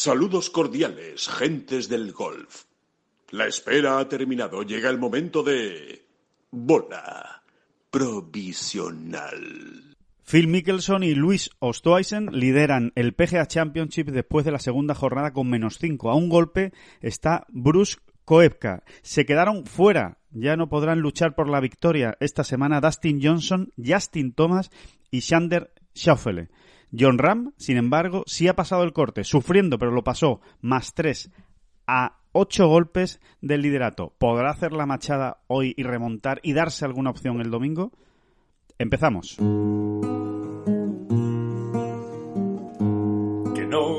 Saludos cordiales, gentes del golf. La espera ha terminado. Llega el momento de bola provisional. Phil Mickelson y Luis Ostoisen lideran el PGA Championship después de la segunda jornada con menos 5. A un golpe está Bruce Koepka. Se quedaron fuera. Ya no podrán luchar por la victoria esta semana Dustin Johnson, Justin Thomas y Xander Schauffele. John Ram, sin embargo, sí ha pasado el corte, sufriendo, pero lo pasó, más tres a ocho golpes del liderato. ¿Podrá hacer la machada hoy y remontar y darse alguna opción el domingo? Empezamos.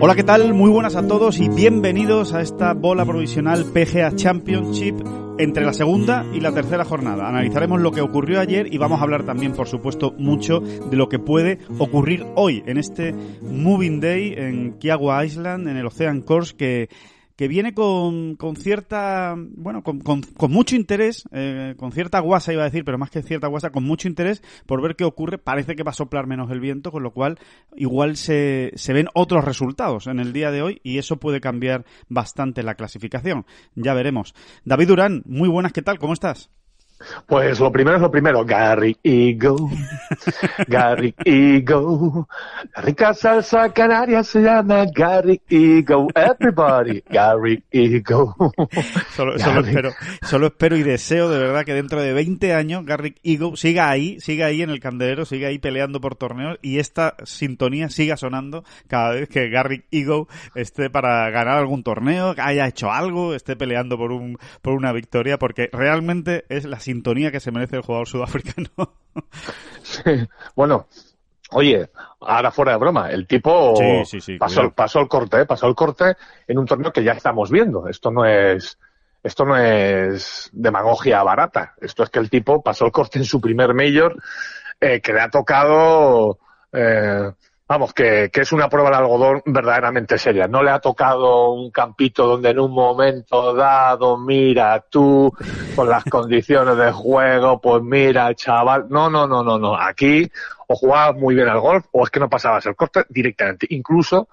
Hola, ¿qué tal? Muy buenas a todos y bienvenidos a esta bola provisional PGA Championship entre la segunda y la tercera jornada. Analizaremos lo que ocurrió ayer y vamos a hablar también, por supuesto, mucho de lo que puede ocurrir hoy en este Moving Day en Kiagua Island, en el Ocean Course, que que viene con, con cierta, bueno, con, con, mucho interés, eh, con cierta guasa iba a decir, pero más que cierta guasa, con mucho interés por ver qué ocurre. Parece que va a soplar menos el viento, con lo cual igual se, se ven otros resultados en el día de hoy y eso puede cambiar bastante la clasificación. Ya veremos. David Durán, muy buenas, ¿qué tal? ¿Cómo estás? Pues lo primero es lo primero, Gary Ego, Gary Ego, rica salsa canaria se llama Gary Ego, everybody, Gary Ego. Solo, solo, espero, solo espero y deseo de verdad que dentro de 20 años Gary Ego siga ahí, siga ahí en el candelero, siga ahí peleando por torneos y esta sintonía siga sonando cada vez que Gary Ego esté para ganar algún torneo, haya hecho algo, esté peleando por un, por una victoria, porque realmente es la sintonía que se merece el jugador sudafricano. Bueno, oye, ahora fuera de broma, el tipo pasó, pasó, el corte, ¿eh? pasó el corte en un torneo que ya estamos viendo. Esto no es, esto no es demagogia barata. Esto es que el tipo pasó el corte en su primer mayor, eh, que le ha tocado eh, Vamos, que, que, es una prueba de algodón verdaderamente seria. No le ha tocado un campito donde en un momento dado, mira, tú, con las condiciones de juego, pues mira, chaval. No, no, no, no, no. Aquí o jugabas muy bien al golf o es que no pasabas el corte directamente. Incluso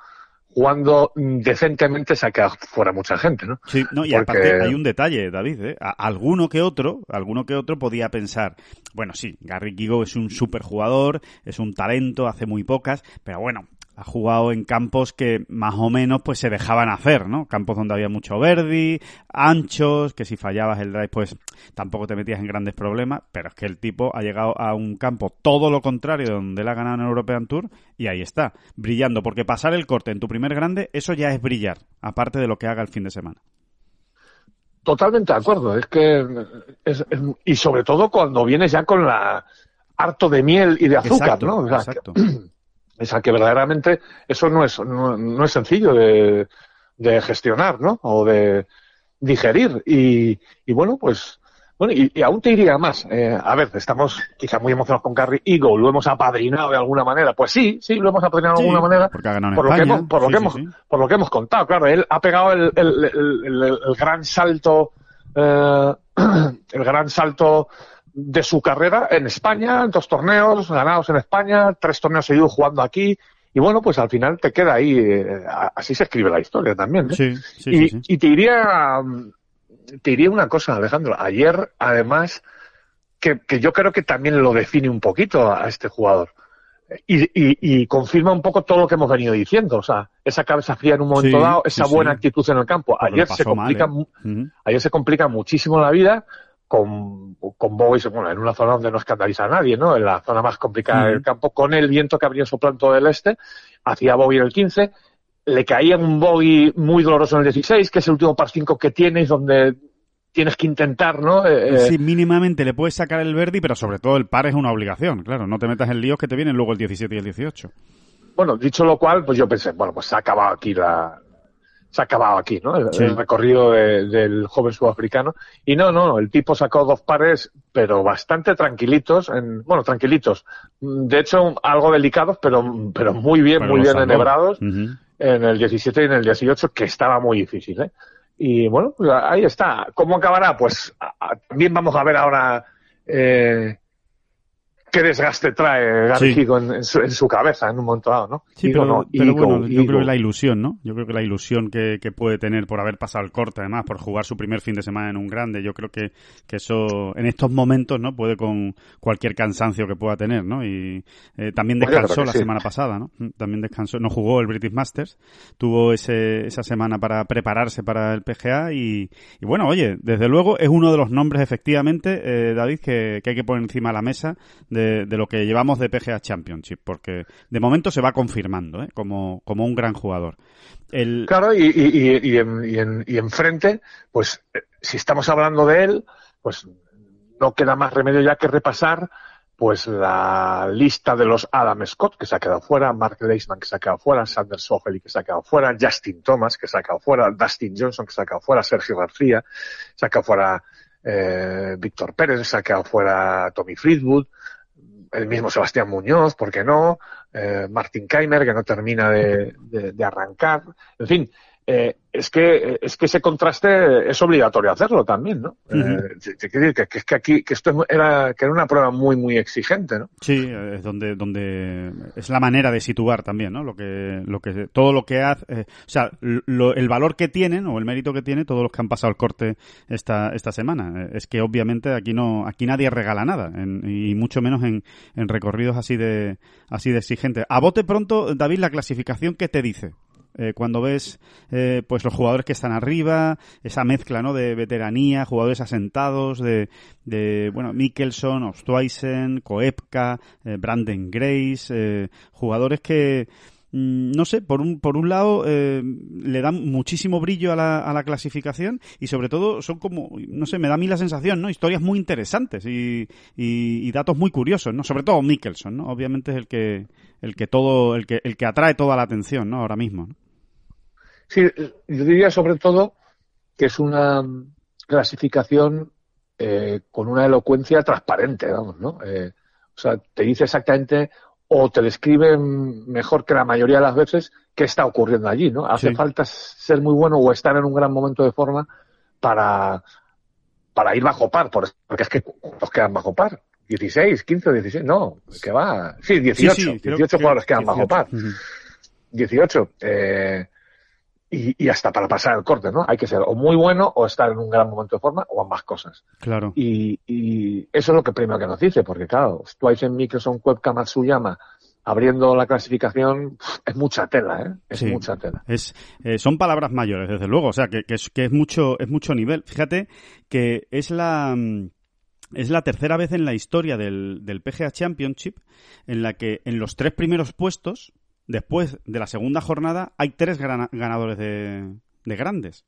jugando decentemente quedado fuera mucha gente, ¿no? Sí, no, y aparte hay un detalle, David, ¿eh? alguno que otro, alguno que otro podía pensar, bueno, sí, Gary Gigo es un superjugador, es un talento, hace muy pocas, pero bueno, ha jugado en campos que más o menos pues se dejaban hacer, ¿no? Campos donde había mucho verdi, anchos, que si fallabas el drive pues tampoco te metías en grandes problemas, pero es que el tipo ha llegado a un campo todo lo contrario de donde él ha ganado en el European Tour y ahí está, brillando, porque pasar el corte en tu primer grande, eso ya es brillar, aparte de lo que haga el fin de semana. Totalmente de acuerdo, es que y sobre todo cuando vienes ya con la harto de miel y de azúcar, ¿no? exacto. O sea, que verdaderamente eso no es, no, es sencillo de, de, gestionar, ¿no? O de digerir. Y, y bueno, pues, bueno, y, aún te diría más. Eh, a ver, estamos quizá muy emocionados con Carrie Eagle, lo hemos apadrinado de alguna manera. Pues sí, sí, lo hemos apadrinado de alguna manera. por, lo que hemos, por, lo que hemos, por lo que hemos contado. Claro, él ha pegado el, el, el, el gran salto, eh, el gran salto de su carrera en España, dos torneos ganados en España, tres torneos seguidos jugando aquí. Y bueno, pues al final te queda ahí, eh, así se escribe la historia también. ¿eh? Sí, sí, y, sí, y, te diría, te diría una cosa, Alejandro. Ayer, además, que, que, yo creo que también lo define un poquito a este jugador. y, confirma un poco todo lo que hemos venido diciendo. O sea, esa cabeza fría en un momento dado, esa buena actitud en el campo. Ayer se, complica, ¿eh? ayer se complica muchísimo la vida con, con Bowie, bueno, en una zona donde no escandaliza a nadie, ¿no? En la zona más complicada del campo, con el viento que habría soplando del este, hacía Bowie en el 15, le caía un Bowie muy doloroso en el 16, que es el último par 5 que tienes, donde tienes que intentar, ¿no? Eh, sí, mínimamente le puedes sacar el Verdi, pero sobre todo el par es una obligación, claro. No te metas en líos que te vienen luego el 17 y el 18. Bueno, dicho lo cual, pues yo pensé, bueno, pues se ha acabado aquí la... Se ha acabado aquí, ¿no? El, recorrido del joven sudafricano. Y no, no, el tipo sacó dos pares, pero bastante tranquilitos, en, bueno, tranquilitos. De hecho, algo delicados, pero, pero muy bien, muy bien enhebrados. En el 17 y en el 18, que estaba muy difícil, ¿eh? Y bueno, pues ahí está. ¿Cómo acabará? Pues también vamos a ver ahora eh, qué desgaste trae Garrido en, su, cabeza en un momento dado, ¿no? Sí, pero, bueno, yo creo que la ilusión, ¿no? Yo creo que la ilusión que, puede tener por haber pasado el corte, además, por jugar su primer fin de semana en un grande, yo creo que, que eso en estos momentos, ¿no? Puede con cualquier cansancio que pueda tener, ¿no? Y eh, también descansó la semana pasada, ¿no? Mm, también descansó, no jugó el British Masters, tuvo ese, esa semana para prepararse para el PGA y, y bueno, oye, desde luego es uno de los nombres efectivamente, eh, David, que, que hay que poner encima de la mesa de de, lo que llevamos de PGA Championship, porque de momento se va confirmando ¿eh? como, como un gran jugador. Claro, y, y, y, en, y enfrente, pues eh, si estamos hablando de él, pues no queda más remedio ya que repasar pues la lista de los Adam Scott que se ha quedado fuera, Mark Leisman que se ha quedado fuera, Sander Sofeli que se ha quedado fuera, Justin Thomas que se ha quedado fuera, Dustin Johnson que se ha quedado fuera, Sergio García, se ha quedado fuera eh, Víctor Pérez, se ha quedado fuera Tommy Friedwood, el mismo Sebastián Muñoz, ¿por qué no? Eh, Martin Keimer, que no termina de, de, arrancar. En fin, eh, es que es que ese contraste es obligatorio hacerlo también, ¿no? Eh, que, que, que, aquí que esto era que era una prueba muy muy exigente, ¿no? Sí, es donde donde es la manera de situar también, ¿no? Lo que lo que todo lo que hace, eh, o sea, el valor que tienen o el mérito que tiene todos los que han pasado el corte esta esta semana es que obviamente aquí no aquí nadie regala nada y mucho menos en, en recorridos así de así de exigentes. A bote pronto, David, la clasificación qué te dice eh, cuando ves eh, pues los jugadores que están arriba, esa mezcla ¿no? de veteranía, jugadores asentados, de, de bueno, Mikkelson, Ostweisen, Koepka, eh, Brandon Grace, jugadores que no sé, por un, por un lado le dan muchísimo brillo a la, a la clasificación y sobre todo son como, no sé, me da a mí la sensación, ¿no? Historias muy interesantes y, y, datos muy curiosos, ¿no? Sobre todo Mikkelson, ¿no? Obviamente es el que, el que todo, el que, el que atrae toda la atención, ¿no? Ahora mismo. Sí, yo diría sobre todo que es una clasificación eh, con una elocuencia transparente, vamos, ¿no? Eh, o sea, te dice exactamente o te describe mejor que la mayoría de las veces qué está ocurriendo allí, ¿no? Hace falta ser muy bueno o estar en un gran momento de forma para, para ir bajo par, porque es que los quedan bajo par. 16, 15, 16, no, que va. Sí, 18, 18 jugadores quedan bajo par. 18. Eh, y, hasta para pasar el corte, ¿no? Hay que ser o muy bueno o estar en un gran momento de forma o ambas cosas. Claro. Y, eso es lo que primero que nos dice, porque claro, Twice en Microsoft Webcam Matsuyama abriendo la clasificación es mucha tela, ¿eh? Es mucha tela. Es, eh, son palabras mayores, desde luego, o sea, que, que, es, que es mucho, es mucho nivel. Fíjate que es la, mm, es la tercera vez en la historia del, del PGA Championship en la que en los tres primeros puestos después de la segunda jornada hay tres ganadores de, grandes.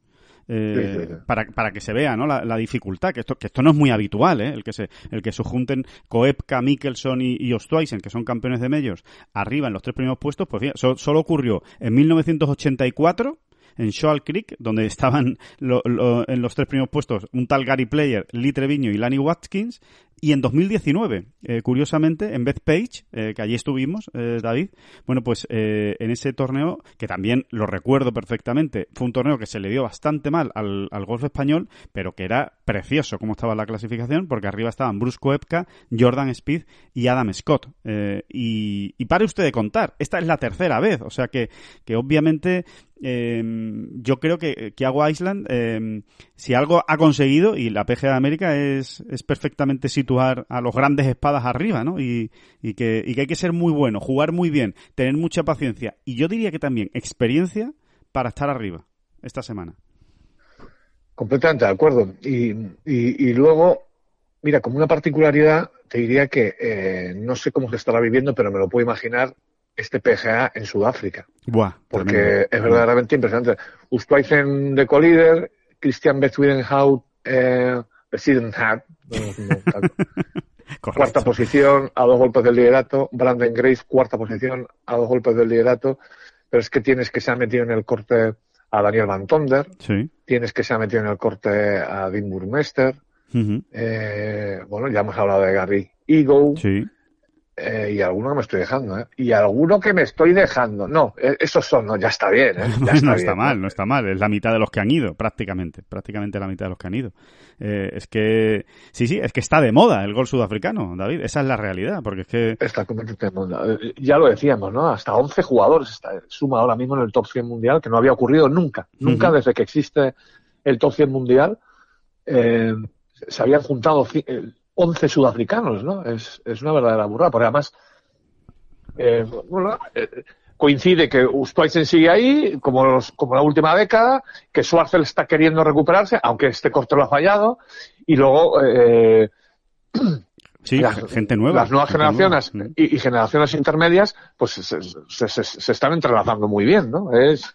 Eh, para, para que se vea ¿no? la, dificultad, que esto, que esto no es muy habitual, ¿eh? el que se el que se junten Koepka, Mikkelson y, y Ostweisen, que son campeones de medios, arriba en los tres primeros puestos, pues solo ocurrió en 1984 en Shoal Creek, donde estaban en los tres primeros puestos un tal Gary Player, Lee Treviño y Lanny Watkins, y en 2019, eh, curiosamente, en Bethpage, eh, que allí estuvimos, eh, David, bueno, pues eh, en ese torneo, que también lo recuerdo perfectamente, fue un torneo que se le dio bastante mal al, golf español, pero que era precioso como estaba la clasificación, porque arriba estaban Bruce Koepka, Jordan Speed y Adam Scott. Y, y, pare usted de contar, esta es la tercera vez, o sea que, que obviamente em, yo creo que, que Agua Island, em, si algo ha conseguido, y la PGA de América es, es perfectamente situar a los grandes espadas arriba, ¿no? Y, que, y que hay que ser muy bueno, jugar muy bien, tener mucha paciencia. Y yo diría que también experiencia para estar arriba esta semana. Completamente de acuerdo. Y, y, luego, mira, como una particularidad, te diría que eh, no sé cómo se estará viviendo, pero me lo puedo imaginar este PGA en Sudáfrica. Buah, porque es verdaderamente impresionante. Ustwaizen de co-líder, Christian Betwidenhout, eh, Hat, cuarta posición, a dos golpes del liderato, Brandon Grace, cuarta posición, a dos golpes del liderato, pero es que tienes que se ha metido en el corte a Daniel Van Tonder, tienes que se ha metido en el corte a Dean Burmester, eh, bueno, ya hemos hablado de Gary Ego, eh, y alguno que me estoy dejando, ¿eh? Y alguno que me estoy dejando. No, eh, esos son, no, ya está bien, ¿eh? no está mal, no está mal. Es la mitad de los que han ido, prácticamente. Prácticamente la mitad de los que han ido. Eh, es que, sí, sí, es que está de moda el gol sudafricano, David. Esa es la realidad, porque es que... Está completamente de moda. Ya lo decíamos, ¿no? Hasta 11 jugadores está, suma ahora mismo en el top 100 mundial, que no había ocurrido nunca. Nunca desde que existe el top 100 mundial. se habían juntado 11 sudafricanos, ¿no? Es, es una verdadera burrada, porque además, eh, bueno, eh, coincide que Ustwaisen sigue ahí, como, los, como la última década, que Schwarzel está queriendo recuperarse, aunque este corte lo ha fallado, y luego, eh, Sí, gente nueva. Las nuevas generaciones Y, generaciones intermedias, pues se, se, se, se, están entrelazando muy bien, ¿no? Es,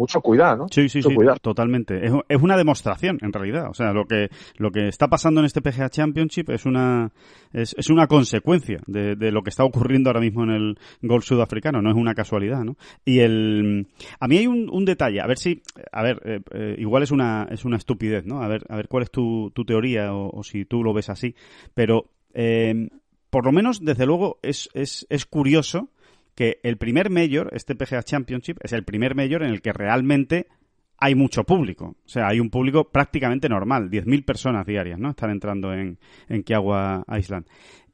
mucho cuidado, ¿no? Sí, sí, sí, totalmente. Es, es, una demostración, en realidad. O sea, lo que, lo que está pasando en este PGA Championship es una, es, es una consecuencia de, de, lo que está ocurriendo ahora mismo en el golf sudafricano, no es una casualidad, ¿no? Y el, a mí hay un, un detalle, a ver si, a ver, eh, eh, igual es una, es una estupidez, ¿no? A ver, a ver cuál es tu, tu teoría o, o si tú lo ves así, pero, eh, por lo menos, desde luego, es, es, es curioso que el primer Major, este PGA Championship, es el primer Major en el que realmente hay mucho público. O sea, hay un público prácticamente normal, 10.000 personas diarias, ¿no? Están entrando en, en Kiawah Island.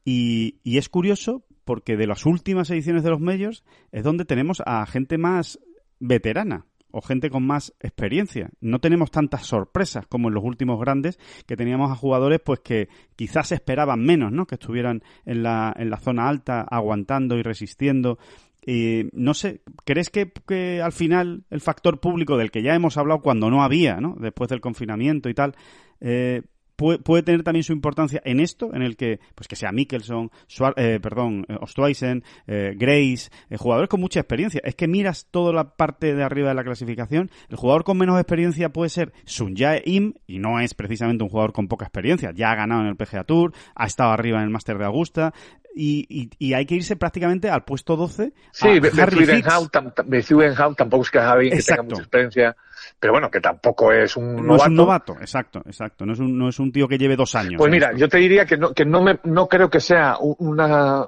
Y, y es curioso porque de las últimas ediciones de los Majors es donde tenemos a gente más veterana o gente con más experiencia. No tenemos tantas sorpresas como en los últimos grandes, que teníamos a jugadores pues que quizás esperaban menos, ¿no? Que estuvieran en la, en la zona alta aguantando y resistiendo. Y no sé, ¿crees que, que, al final el factor público del que ya hemos hablado cuando no había, ¿no? Después del confinamiento y tal, eh, puede, tener también su importancia en esto, en el que, pues que sea Mikkelson, eh, perdón, eh, Ostweisen, eh, Grace, jugadores con mucha experiencia. Es que miras toda la parte de arriba de la clasificación, el jugador con menos experiencia puede ser Sun Jae Im, y no es precisamente un jugador con poca experiencia. Ya ha ganado en el PGA Tour, ha estado arriba en el Master de Augusta, y, y, hay que irse prácticamente al puesto 12. Sí, Bethuenhout tampoco es que Javi que tenga mucha experiencia, pero bueno, que tampoco es un novato. No es un novato, exacto, exacto. No es un, no es un tío que lleve dos años. Pues mira, yo te diría que no, que no, me, no creo que sea una,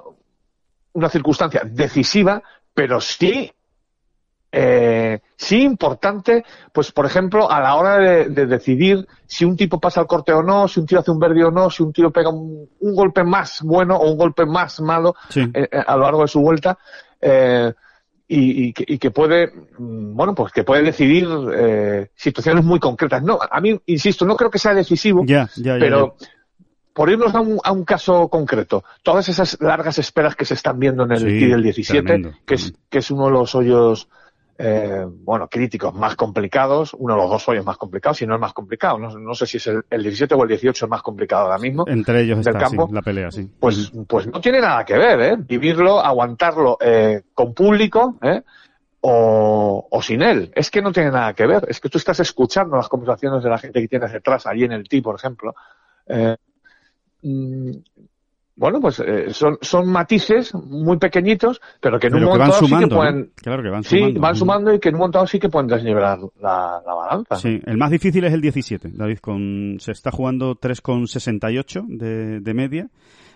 una circunstancia decisiva, pero sí eh, sí importante, pues por ejemplo, a la hora de, decidir si un tipo pasa al corte o no, si un tío hace un verde o no, si un tío pega un, golpe más bueno o un golpe más malo eh, eh, a lo largo de su vuelta, eh, y, que, puede, mm, bueno, pues que puede decidir situaciones muy concretas. No, a mí, insisto, no creo que sea decisivo, pero por irnos a un, a un, caso concreto, todas esas largas esperas que se están viendo en el sí, del 17, que es, que es uno de los hoyos eh, bueno, críticos más complicados, uno de los dos hoyos más complicados, si no el más complicado. No, sé si es el, 17 o el 18 el más complicado ahora mismo. Entre ellos del está, campo. la pelea, sí. Pues, pues no tiene nada que ver, ¿eh? Vivirlo, aguantarlo eh, con público, ¿eh? O, o, sin él. Es que no tiene nada que ver. Es que tú estás escuchando las conversaciones de la gente que tienes detrás, allí en el T, por ejemplo. Eh, mm, bueno, pues eh, son, son matices muy pequeñitos, pero que en un momento sí que pueden... Claro que van sumando. Sí, van sumando y que en un momento sí que pueden desnivelar la, la balanza. Sí, el más difícil es el 17, David, con, se está jugando 3,68 de, de media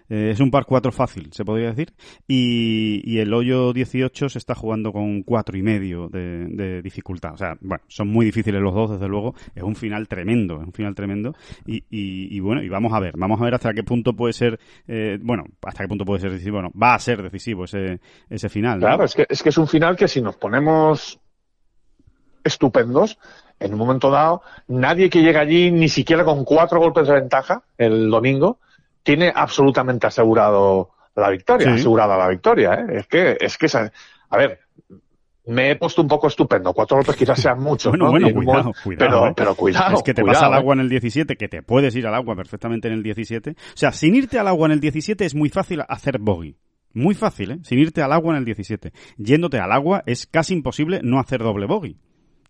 eh, es un par 4 fácil, se podría decir. Y, y, el hoyo 18 se está jugando con cuatro y medio de, dificultad. O sea, bueno, son muy difíciles los dos, desde luego. Es un final tremendo, un final tremendo. Y, y, y bueno, y vamos a ver, vamos a ver hasta qué punto puede ser, eh, bueno, hasta qué punto puede ser decisivo. Bueno, va a ser decisivo ese, ese final. Claro, es, que, es que es un final que si nos ponemos estupendos, en un momento dado, nadie que llega allí, ni siquiera con cuatro golpes de ventaja el domingo, tiene absolutamente asegurado la victoria, asegurada la victoria. ¿eh? Es que, es que, a ver, me he puesto un poco estupendo. Cuatro golpes quizás sean muchos. bueno, bueno, cuidado, cuidado. Pero, pero, cuidado. Es que te vas al agua en el 17, que te puedes ir al agua perfectamente en el 17. O sea, sin irte al agua en el 17 es muy fácil hacer bogey. Muy fácil, ¿eh? Sin irte al agua en el 17. Yéndote al agua es casi imposible no hacer doble bogey.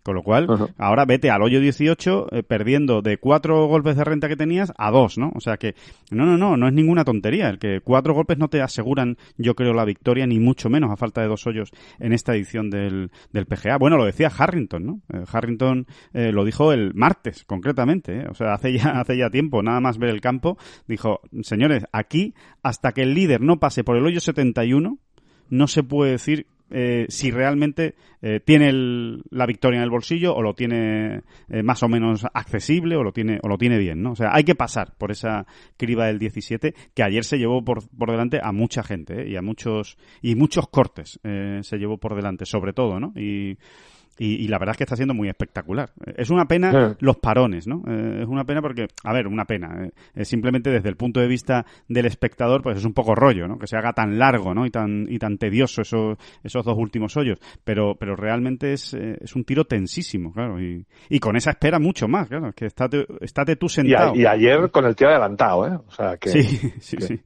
Con lo cual, ahora vete al hoyo 18 eh, perdiendo de cuatro golpes de renta que tenías a dos, ¿no? O sea que, no, no, no, no es ninguna tontería. El que cuatro golpes no te aseguran, yo creo, la victoria, ni mucho menos a falta de dos hoyos en esta edición del, del PGA. Bueno, lo decía Harrington, ¿no? Eh, Harrington eh, lo dijo el martes, concretamente, O sea, hace ya, hace ya tiempo, nada más ver el campo, dijo, señores, aquí, hasta que el líder no pase por el hoyo 71, no se puede decir eh, si realmente eh, tiene la victoria en el bolsillo o lo tiene eh, más o menos accesible o lo tiene o lo tiene bien, ¿no? O sea, hay que pasar por esa criba del 17 que ayer se llevó por, por delante a mucha gente y a muchos y muchos cortes se llevó por delante, sobre todo, ¿no? Y y, la verdad es que está siendo muy espectacular. Es una pena los parones, ¿no? Eh, es una pena porque, a ver, una pena. Eh, simplemente desde el punto de vista del espectador, pues es un poco rollo, ¿no? Que se haga tan largo, ¿no? Y tan, y tan tedioso esos, esos dos últimos hoyos. Pero, pero realmente es, eh, es un tiro tensísimo, claro. Y, y con esa espera mucho más, claro. Es que estate, estate tú sentado. Y, ayer con el tío adelantado, ¿eh? O sea que. Sí, sí, sí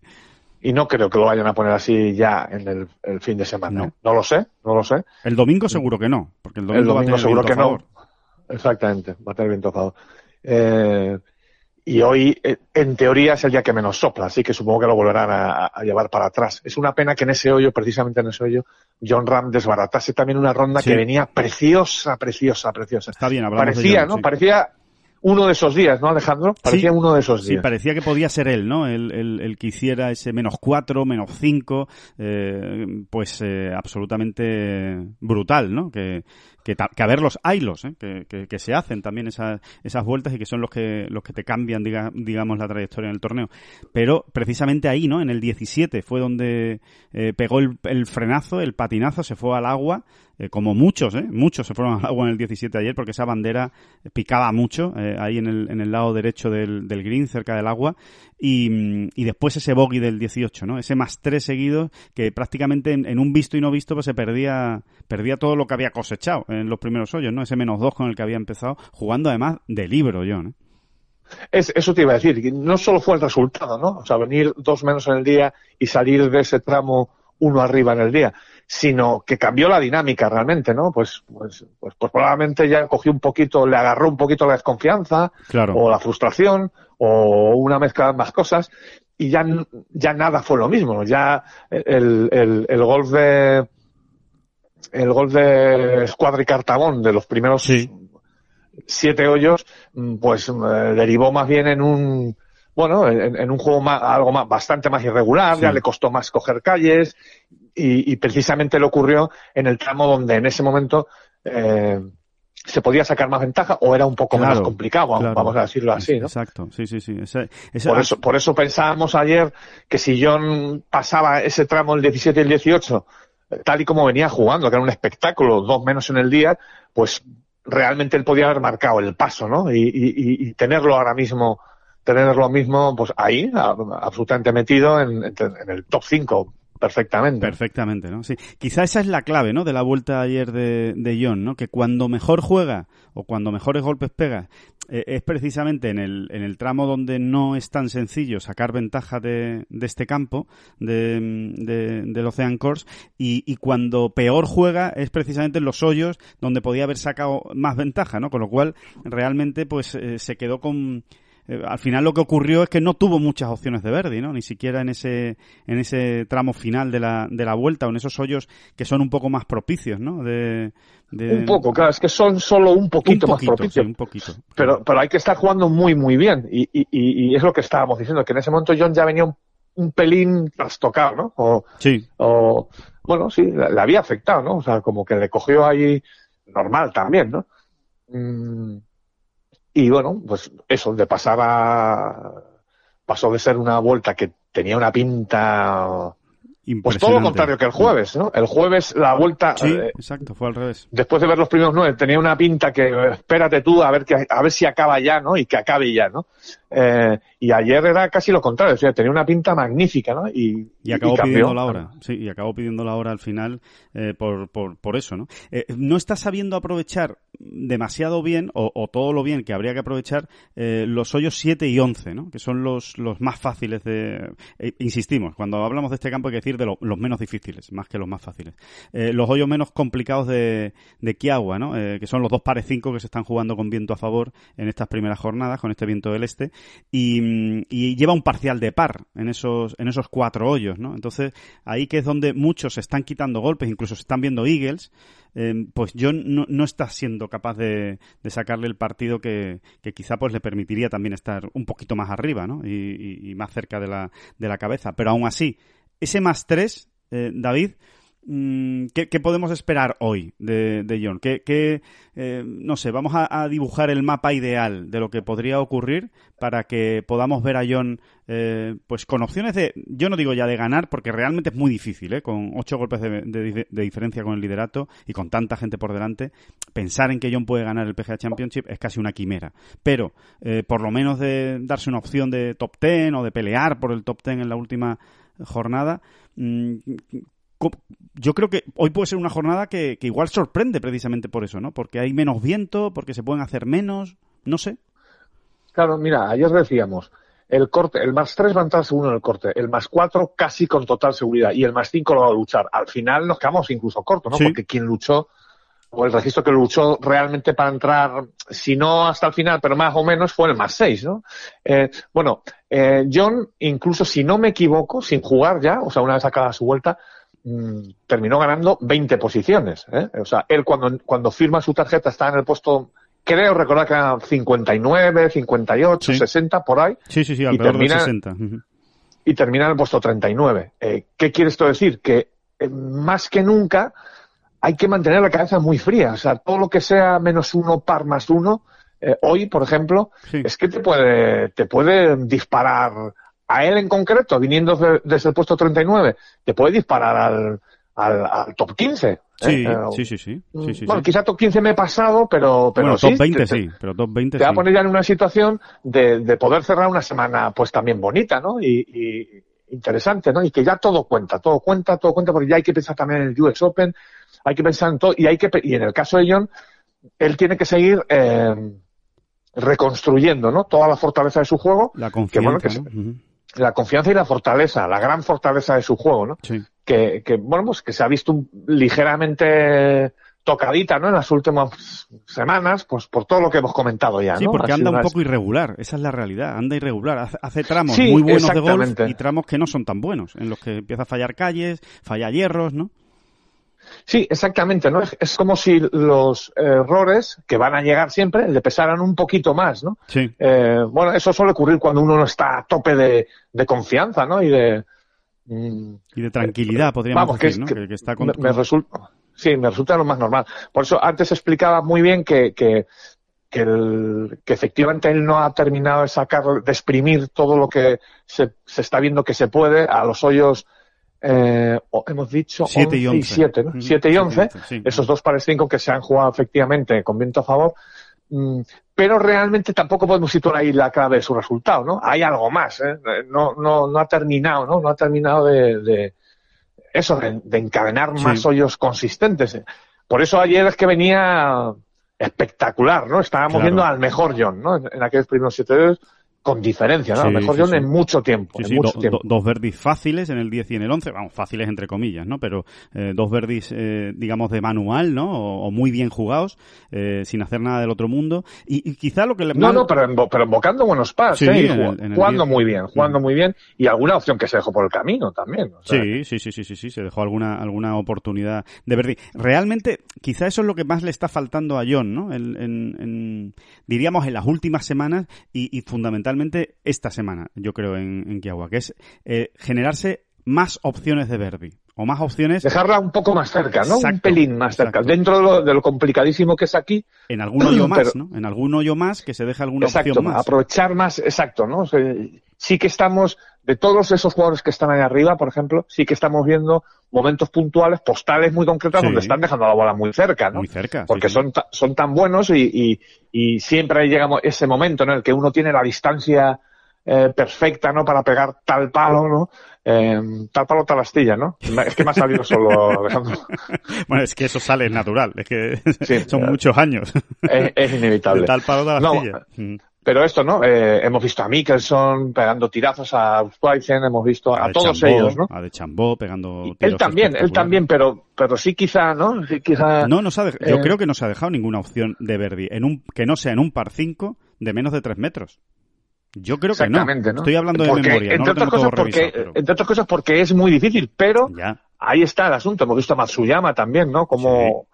y no creo que lo vayan a poner así ya en el, fin de semana. No. no. lo sé, no lo sé. El domingo seguro que no, porque el domingo, va a tener seguro que no. Exactamente, va a tener viento a favor. Eh, y hoy, eh, en teoría, es el día que menos sopla, así que supongo que lo volverán a, llevar para atrás. Es una pena que en ese hoyo, precisamente en ese hoyo, John Ram desbaratase también una ronda que venía preciosa, preciosa, preciosa. Está bien, Parecía, ¿no? Parecía uno de esos días, ¿no, Alejandro? Parecía uno de esos días. Sí, parecía que podía ser él, ¿no? El, el, que hiciera ese menos cuatro, menos cinco, eh, pues eh, absolutamente brutal, ¿no? Que, que, que a ver los ailos, ¿eh? que, que, se hacen también esas, esas vueltas y que son los que, los que te cambian, digamos, la trayectoria en el torneo. Pero precisamente ahí, ¿no? En el 17 fue donde eh, pegó el, el frenazo, el patinazo, se fue al agua, eh, como muchos, ¿eh? muchos se fueron al agua en el 17 ayer porque esa bandera picaba mucho eh, ahí en el, en el lado derecho del, del green, cerca del agua, y, y después ese bogey del 18, ¿no? Ese más tres seguidos que prácticamente en, un visto y no visto pues se perdía, perdía todo lo que había cosechado en los primeros hoyos, ¿no? Ese menos dos con el que había empezado, jugando además de libro yo, ¿no? Es, eso te iba a decir, no solo fue el resultado, ¿no? O sea, venir dos menos en el día y salir de ese tramo uno arriba en el día, sino que cambió la dinámica realmente, ¿no? Pues, pues, pues, pues probablemente ya cogió un poquito, le agarró un poquito la desconfianza, o la frustración, o una mezcla de ambas cosas, y ya, ya nada fue lo mismo, ya el, el, el golf de, el golf de Escuadra y Cartabón de los primeros siete hoyos, pues eh, derivó más bien en un, bueno, en, un juego más, algo más, bastante más irregular, ya le costó más coger calles y, precisamente le ocurrió en el tramo donde en ese momento eh, se podía sacar más ventaja o era un poco más complicado, vamos a decirlo así, ¿no? Exacto, sí, sí, sí. Por, eso, por eso pensábamos ayer que si John pasaba ese tramo el 17 y el 18, tal y como venía jugando, que era un espectáculo, dos menos en el día, pues realmente él podía haber marcado el paso, ¿no? Y, y tenerlo ahora mismo tener lo mismo, pues ahí, absolutamente metido en, el top 5 perfectamente. Perfectamente, ¿no? Sí. Quizá esa es la clave, ¿no? De la vuelta ayer de, de John, ¿no? Que cuando mejor juega o cuando mejores golpes pega eh, es precisamente en el, en el tramo donde no es tan sencillo sacar ventaja de, de este campo, de, de, del Ocean Course, y, y, cuando peor juega es precisamente en los hoyos donde podía haber sacado más ventaja, ¿no? Con lo cual realmente pues eh, se quedó con eh, al final lo que ocurrió es que no tuvo muchas opciones de Verdi, ¿no? Ni siquiera en ese, en ese tramo final de la, de la vuelta o en esos hoyos que son un poco más propicios, ¿no? De, Un poco, claro, es que son solo un poquito, más propicios. un poquito. Pero, pero hay que estar jugando muy, muy bien. Y, y, y, es lo que estábamos diciendo, que en ese momento John ya venía un, un pelín trastocado, ¿no? O, sí. O, bueno, sí, le, había afectado, ¿no? O sea, como que le cogió ahí normal también, ¿no? Mm, y bueno, pues eso, de pasar a. pasó de ser una vuelta que tenía una pinta Pues todo lo contrario que el jueves, ¿no? El jueves la vuelta. Sí, eh, exacto, fue al revés. Después de ver los primeros nueve, tenía una pinta que espérate tú a ver que a ver si acaba ya, ¿no? Y que acabe ya, ¿no? Eh, y ayer era casi lo contrario, o sea, tenía una pinta magnífica, ¿no? Y, y acabó pidiendo la hora, sí, y acabó pidiendo la hora al final eh, por, por, por, eso, ¿no? Eh, no está sabiendo aprovechar demasiado bien, o, o, todo lo bien que habría que aprovechar, eh, los hoyos 7 y 11, ¿no? Que son los, los más fáciles de... Insistimos, cuando hablamos de este campo hay que decir de lo, los menos difíciles, más que los más fáciles. Eh, los hoyos menos complicados de, de Kiagua, ¿no? que son los dos pares 5 que se están jugando con viento a favor en estas primeras jornadas, con este viento del este, y, y lleva un parcial de par en esos, en esos cuatro hoyos, ¿no? Entonces, ahí que es donde muchos se están quitando golpes, incluso se están viendo Eagles, eh, pues John no, no, está siendo capaz de, sacarle el partido que, que, quizá pues le permitiría también estar un poquito más arriba, ¿no? Y, y, y más cerca de la, de la cabeza. Pero aún así, ese más tres, eh, David, ¿Qué, ¿qué, podemos esperar hoy de, de John? ¿Qué, eh, no sé, vamos a, dibujar el mapa ideal de lo que podría ocurrir para que podamos ver a John eh, pues con opciones de, yo no digo ya de ganar, porque realmente es muy difícil, ¿eh? con ocho golpes de, de, diferencia con el liderato y con tanta gente por delante, pensar en que John puede ganar el PGA Championship es casi una quimera. Pero, eh, por lo menos de darse una opción de top ten o de pelear por el top ten en la última jornada, mmm, yo creo que hoy puede ser una jornada que, que, igual sorprende precisamente por eso, ¿no? Porque hay menos viento, porque se pueden hacer menos, no sé. Claro, mira, ayer decíamos, el corte, el más 3 va a entrar seguro en el corte, el más 4 casi con total seguridad y el más 5 lo va a luchar. Al final nos quedamos incluso cortos, ¿no? Sí. Porque quien luchó, o el registro que luchó realmente para entrar, si no hasta el final, pero más o menos, fue el más 6, ¿no? Eh, bueno, eh, John, incluso si no me equivoco, sin jugar ya, o sea, una vez acabada su vuelta, mmm, terminó ganando 20 posiciones. ¿eh? O sea, él cuando, cuando firma su tarjeta está en el puesto, creo recordar que era 59, 58, sí. 60, por ahí. Sí, sí, sí, alrededor y termina, de 60. Y termina en el puesto 39. Eh, ¿Qué quiere esto decir? Que eh, más que nunca hay que mantener la cabeza muy fría. O sea, todo lo que sea menos uno, par más uno, eh, hoy, por ejemplo, sí. es que te puede, te puede disparar a él en concreto, viniendo de, desde el puesto 39, te puede disparar al, al, al top 15. ¿eh? Sí, eh, sí, sí, sí, sí, sí, Bueno, quizá top 15 me he pasado, pero, pero bueno, sí, top 20 te, sí, pero top 20 te va a poner ya en una situación de, de poder cerrar una semana pues también bonita, ¿no? Y, y, interesante, ¿no? Y que ya todo cuenta, todo cuenta, todo cuenta, porque ya hay que pensar también en el US Open, hay que pensar en todo, y hay que, y en el caso de John, él tiene que seguir, eh, reconstruyendo, ¿no? Toda la fortaleza de su juego. La confianza, que, bueno, que, ¿no? uh -huh la confianza y la fortaleza, la gran fortaleza de su juego, ¿no? Sí. Que, que, bueno, pues que se ha visto ligeramente tocadita, ¿no? En las últimas semanas, pues por todo lo que hemos comentado ya, sí, ¿no? porque anda un poco irregular, esa es la realidad, anda irregular, hace, hace tramos sí, muy buenos de golf y tramos que no son tan buenos, en los que empieza a fallar calles, falla hierros, ¿no? Sí, exactamente, ¿no? Es, es, como si los errores que van a llegar siempre le pesaran un poquito más, ¿no? Sí. Eh, bueno, eso suele ocurrir cuando uno no está a tope de, de confianza, ¿no? Y de... Mm, y de tranquilidad, podríamos vamos, decir, que, ¿no? Que, que está con... me, me, resulta... Sí, me resulta lo más normal. Por eso antes explicaba muy bien que, que, que, el, que efectivamente él no ha terminado de sacar, de exprimir todo lo que se, se está viendo que se puede a los hoyos eh, hemos dicho 7 y 11. 7, ¿no? 7 y 11, sí. esos dos pares 5 que se han jugado efectivamente con viento a favor, mm, pero realmente tampoco podemos situar ahí la clave de su resultado, ¿no? Hay algo más, ¿eh? no, no, no ha terminado, ¿no? No ha terminado de, de eso, de, de encadenar sí. más hoyos consistentes. Por eso ayer es que venía espectacular, ¿no? Estábamos claro. viendo al mejor John, ¿no? En, en aquellos primeros siete dedos con diferencia, ¿no? Sí, a lo mejor sí, John sí. en mucho tiempo. en mucho do, tiempo. Do, dos verdis fáciles en el 10 y en el 11, vamos, fáciles entre comillas, ¿no? Pero eh, dos verdis, eh, digamos, de manual, ¿no? O, o muy bien jugados, eh, sin hacer nada del otro mundo. Y, y quizá lo que le... No, no, pero, pero invocando buenos pases, ¿eh? En el, en jugando muy bien, jugando muy bien. Y alguna opción que se dejó por el camino también. O sea, sí, sí, sí, sí, sí, sí, se dejó alguna, alguna oportunidad de verdis. Realmente, quizá eso es lo que más le está faltando a John, ¿no? En, en, en diríamos, en las últimas semanas y, y fundamentalmente esta semana, yo creo, en, en que es eh, generarse más opciones de Verdi o más opciones. Dejarla un poco más cerca, ¿no? un pelín más cerca. Dentro de lo, complicadísimo que es aquí. En algún hoyo más, ¿no? En algún hoyo más que se deja alguna opción más. Aprovechar más, exacto, ¿no? sí que estamos, de todos esos jugadores que están ahí arriba, por ejemplo, sí que estamos viendo momentos puntuales, postales muy concretos donde están dejando la bola muy cerca, ¿no? Muy cerca. Porque son, son tan buenos y, y, y siempre llegamos ese momento en el que uno tiene la distancia eh, perfecta, ¿no? Para pegar tal palo, ¿no? Eh, tal palo, tal astilla, ¿no? Es que me ha salido solo, bueno, es que eso sale natural, es que son muchos años. Es, inevitable. tal palo, tal astilla. Mm. pero esto, ¿no? Eh, hemos visto a Mikkelson pegando tirazos a Schweizen, hemos visto a, todos ellos, ¿no? A De Chambó pegando Él también, él también, pero, pero sí quizá, ¿no? Sí, quizá, no, no se yo eh, creo que no se ha dejado ninguna opción de Verdi, en un, que no sea en un par 5 de menos de 3 metros. Yo creo que no. Estoy hablando de memoria. Entre, otras cosas porque, entre otras cosas porque es muy difícil, pero ahí está el asunto. Hemos visto a Matsuyama también, ¿no? Como,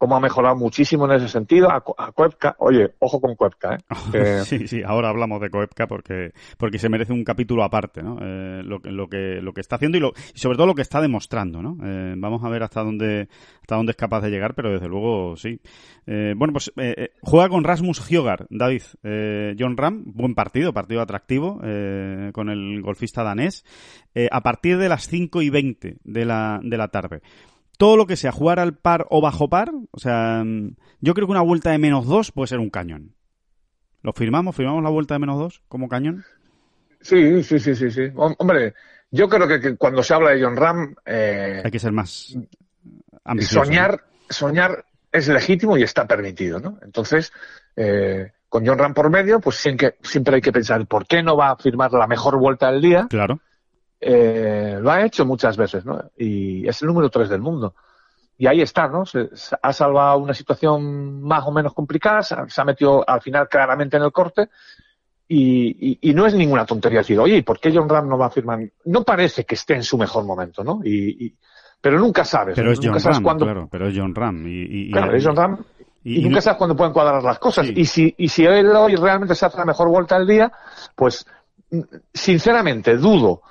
cómo ha mejorado muchísimo en ese sentido. A, Koepka, oye, ojo con Koepka, ¿eh? sí, sí, ahora hablamos de Koepka porque, porque se merece un capítulo aparte, ¿no? Eh, lo, lo, que, lo que está haciendo y, lo, y sobre todo lo que está demostrando, ¿no? Eh, vamos a ver hasta dónde, hasta dónde es capaz de llegar, pero desde luego sí. Eh, bueno, pues eh, juega con Rasmus Hjogar, David. John Ram, buen partido, partido atractivo con el golfista danés. a partir de las 5 y 20 de la, de la tarde todo lo que sea jugar al par o bajo par, o sea, mm, yo creo que una vuelta de menos dos puede ser un cañón. ¿Lo firmamos? ¿Firmamos la vuelta de menos dos como cañón? Sí, sí, sí, sí, sí. Hombre, yo creo que, cuando se habla de John Ram... Eh, Hay que ser más ambicioso. Soñar, soñar es legítimo y está permitido, ¿no? Entonces, eh, con John Ram por medio, pues siempre, siempre hay que pensar, ¿por qué no va a firmar la mejor vuelta del día? Claro eh, lo ha hecho muchas veces, ¿no? Y es el número tres del mundo. Y ahí está, ¿no? Se, ha salvado una situación más o menos complicada, se, ha metido al final claramente en el corte y, y, no es ninguna tontería decir, oye, ¿por qué John Ram no va a firmar? No parece que esté en su mejor momento, ¿no? Y, pero nunca sabes. Pero es John Ram, claro, pero es John Ram. Y, claro, es John Ram. Y, nunca sabes cuándo pueden cuadrar las cosas. Y si, y si él hoy realmente se hace la mejor vuelta del día, pues sinceramente dudo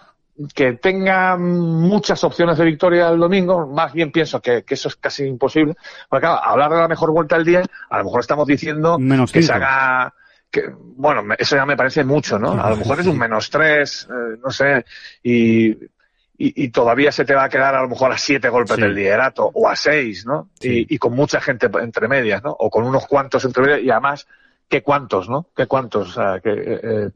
que tenga muchas opciones de victoria el domingo, más bien pienso que, eso es casi imposible. Porque claro, hablar de la mejor vuelta del día, a lo mejor estamos diciendo que se haga, que, bueno, eso ya me parece mucho, ¿no? A lo mejor es un menos tres, eh, no sé, y, y, todavía se te va a quedar a lo mejor a siete golpes del liderato, o a seis, ¿no? Y, con mucha gente entre medias, ¿no? O con unos cuantos entre medias, y además, ¿qué cuántos, no? ¿Qué cuántos? O sea, que, eh,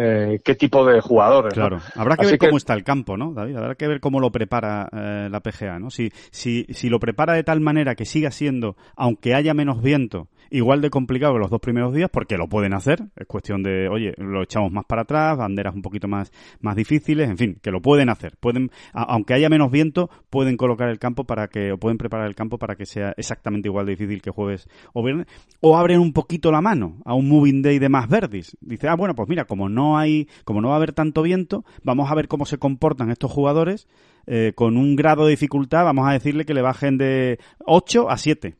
eh qué tipo de jugadores. Claro, habrá que ver cómo está el campo, ¿no, David? Habrá que ver cómo lo prepara eh, la PGA, ¿no? Si, si, si lo prepara de tal manera que siga siendo, aunque haya menos viento, igual de complicado que los dos primeros días, porque lo pueden hacer. Es cuestión de, oye, lo echamos más para atrás, banderas un poquito más, más difíciles, en fin, que lo pueden hacer. Pueden, aunque haya menos viento, pueden colocar el campo para que, o pueden preparar el campo para que sea exactamente igual de difícil que jueves o viernes. O abren un poquito la mano a un moving day de más verdis. Dice, ah, bueno, pues mira, como no hay, como no va a haber tanto viento, vamos a ver cómo se comportan estos jugadores. Eh, con un grado de dificultad, vamos a decirle que le bajen de 8 a 7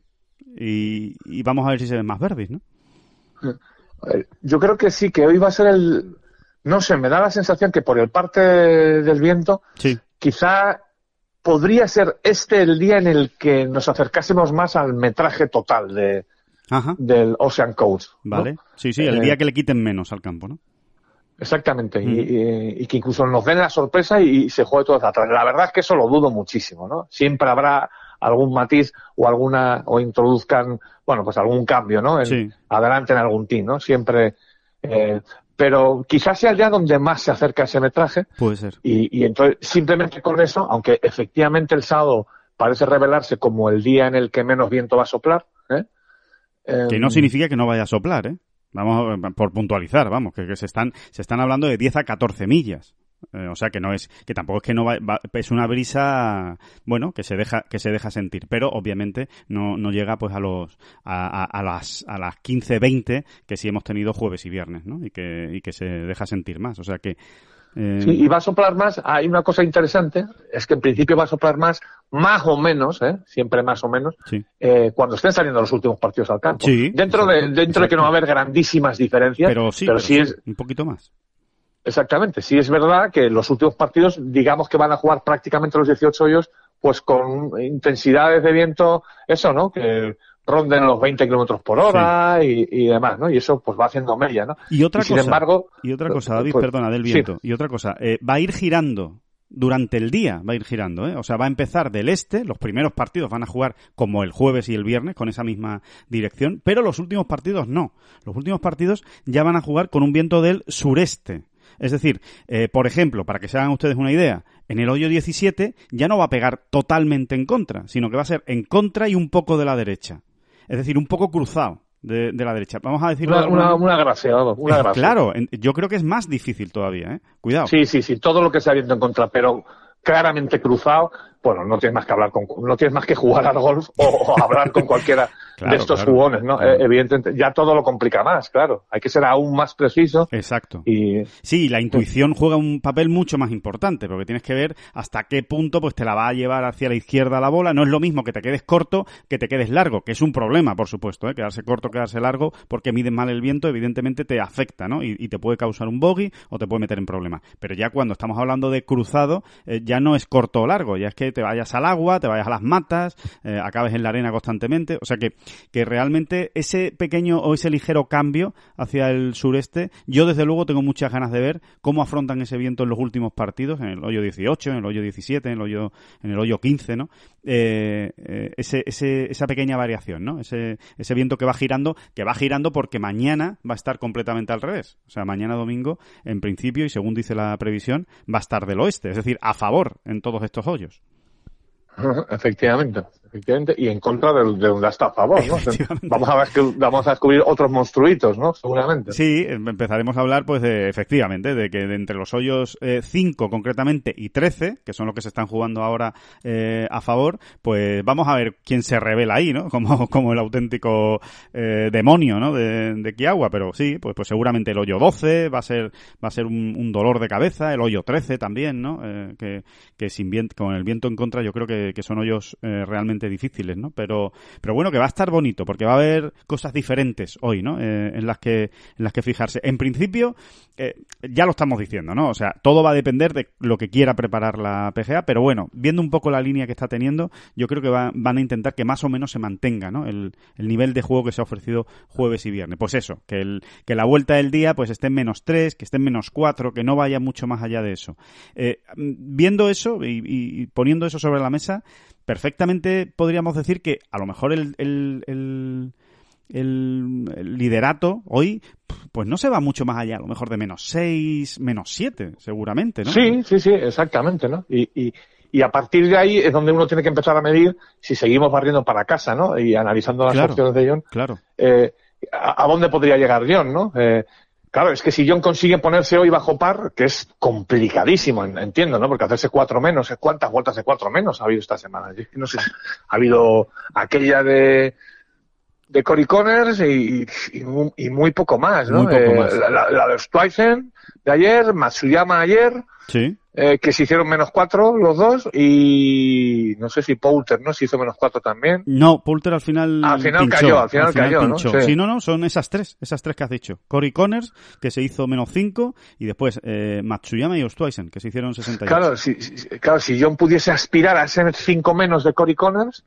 y, vamos a ver si se ven más verdes, ¿no? Yo creo que sí, que hoy va a ser el... No sé, me da la sensación que por el parte del viento, quizá podría ser este el día en el que nos acercásemos más al metraje total de, del Ocean Coast. Vale, sí, sí, el día eh, que le quiten menos al campo, ¿no? Exactamente, y, mm. y, que incluso nos den la sorpresa y, se juegue todo atrás. La verdad es que eso lo dudo muchísimo, ¿no? Siempre habrá algún matiz o alguna, o introduzcan, bueno, pues algún cambio, ¿no? En, Adelante en algún team, ¿no? Siempre, eh, pero quizás sea el día donde más se acerca ese metraje. Puede ser. Y, y entonces, simplemente con eso, aunque efectivamente el sábado parece revelarse como el día en el que menos viento va a soplar, ¿eh? que no em, significa que no vaya a soplar, ¿eh? Vamos, por puntualizar, vamos, que, que, se están, se están hablando de 10 a 14 millas. Eh, o sea que no es, que tampoco es que no va, es una brisa, bueno, que se deja, que se deja sentir, pero obviamente no, no llega pues a los, a, a, las, a las 15, 20 que sí hemos tenido jueves y viernes, ¿no? Y que, y que se deja sentir más, o sea que, eh... Sí, y va a soplar más. Hay una cosa interesante, es que en principio va a soplar más, más o menos, ¿eh? siempre más o menos, eh, cuando estén saliendo los últimos partidos al campo. Sí, dentro de dentro de que no va a haber grandísimas diferencias, pero sí, pero, sí, es un poquito más Exactamente. Sí es verdad que los últimos partidos, digamos que van a jugar prácticamente los 18 hoyos, pues con intensidades de viento, eso, ¿no? Que ronden los 20 kilómetros por hora y, demás, ¿no? Y eso pues va haciendo media, ¿no? Y otra cosa, sin embargo, y otra cosa, David, pues, perdona, del viento. Y otra cosa, eh, va a ir girando durante el día va a ir girando, ¿eh? O sea, va a empezar del este, los primeros partidos van a jugar como el jueves y el viernes con esa misma dirección, pero los últimos partidos no. Los últimos partidos ya van a jugar con un viento del sureste. Es decir, eh, por ejemplo, para que se hagan ustedes una idea, en el hoyo 17 ya no va a pegar totalmente en contra, sino que va a ser en contra y un poco de la derecha. Es decir, un poco cruzado. De, la derecha. Vamos a decirlo. Una, una, gracia, una gracia. Claro, yo creo que es más difícil todavía, ¿eh? Cuidado. Sí, sí, sí, todo lo que se ha visto en contra, pero claramente cruzado, bueno, no tienes más que hablar con, no tienes más que jugar al golf o, hablar con cualquiera de estos jugones, ¿no? Eh, evidentemente, ya todo lo complica más, claro. Hay que ser aún más preciso. Exacto. Y... Sí, la intuición juega un papel mucho más importante, porque tienes que ver hasta qué punto pues te la va a llevar hacia la izquierda la bola. No es lo mismo que te quedes corto que te quedes largo, que es un problema, por supuesto, ¿eh? quedarse corto, quedarse largo, porque mides mal el viento, evidentemente te afecta, ¿no? Y, te puede causar un bogey o te puede meter en problemas. Pero ya cuando estamos hablando de cruzado, eh, ya no es corto o largo, ya es que te vayas al agua, te vayas a las matas, eh, acabes en la arena constantemente. O sea que, que realmente ese pequeño o ese ligero cambio hacia el sureste, yo desde luego tengo muchas ganas de ver cómo afrontan ese viento en los últimos partidos, en el hoyo 18, en el hoyo 17, en el hoyo, en el hoyo 15, ¿no? Eh, eh, ese, ese, esa pequeña variación, ¿no? Ese, ese viento que va girando, que va girando porque mañana va a estar completamente al revés. O sea, mañana domingo, en principio, y según dice la previsión, va a estar del oeste, es decir, a favor en todos estos hoyos. Efectivamente, efectivamente, y en contra de, de un a favor, ¿no? Vamos a, ver, vamos a descubrir otros monstruitos, ¿no? Seguramente. Sí, empezaremos a hablar, pues, de, efectivamente, de que de entre los hoyos 5 eh, concretamente y 13, que son los que se están jugando ahora eh, a favor, pues vamos a ver quién se revela ahí, ¿no? Como, como el auténtico eh, demonio, ¿no? De, de Kiagua, pero sí, pues, pues seguramente el hoyo 12 va a ser, va a ser un, dolor de cabeza, el hoyo 13 también, ¿no? que, que sin viento, con el viento en contra yo creo que que, son hoyos eh, difíciles, ¿no? Pero, pero bueno, que va a estar bonito, porque va a haber cosas diferentes hoy, ¿no? Eh, en las que, en las que fijarse. En principio, eh, ya lo estamos diciendo, ¿no? O sea, todo va a depender de lo que quiera preparar la PGA, pero bueno, viendo un poco la línea que está teniendo, yo creo que van a intentar que más o menos se mantenga, ¿no? El, el nivel de juego que se ha ofrecido jueves y viernes. Pues eso, que, el, que la vuelta del día pues esté en menos 3, que esté en menos 4, que no vaya mucho más allá de eso. viendo eso y poniendo eso sobre la mesa, perfectamente podríamos decir que a lo mejor el, el, liderato hoy pues no se va mucho más allá, a lo mejor de menos 6, menos 7, seguramente, ¿no? Sí, sí, sí, exactamente, ¿no? Y, y, y, a partir de ahí es donde uno tiene que empezar a medir si seguimos barriendo para casa, ¿no? Y analizando las opciones de John. Claro. Eh, a, dónde podría llegar John, ¿no? Eh, Claro, es que si John consigue ponerse hoy bajo par, que es complicadísimo, entiendo, ¿no? Porque hacerse cuatro menos, ¿cuántas vueltas de cuatro menos ha habido esta semana? No sé, ha habido aquella de, de Cory Connors y, y, muy poco más, ¿no? Muy poco más. La, la, de Stuyven de ayer, Matsuyama ayer. Sí. Eh, que se hicieron menos cuatro los dos y no sé si Poulter, ¿no? Se hizo menos cuatro también. No, Poulter al final Al final cayó, al final, cayó, ¿no? Sí. no, no, son esas tres, esas tres que has dicho. Cory Connors, que se hizo menos cinco, y después eh, Matsuyama y Ostweisen, que se hicieron 68. Claro, si, claro, si John pudiese aspirar a ser cinco menos de Cory Connors,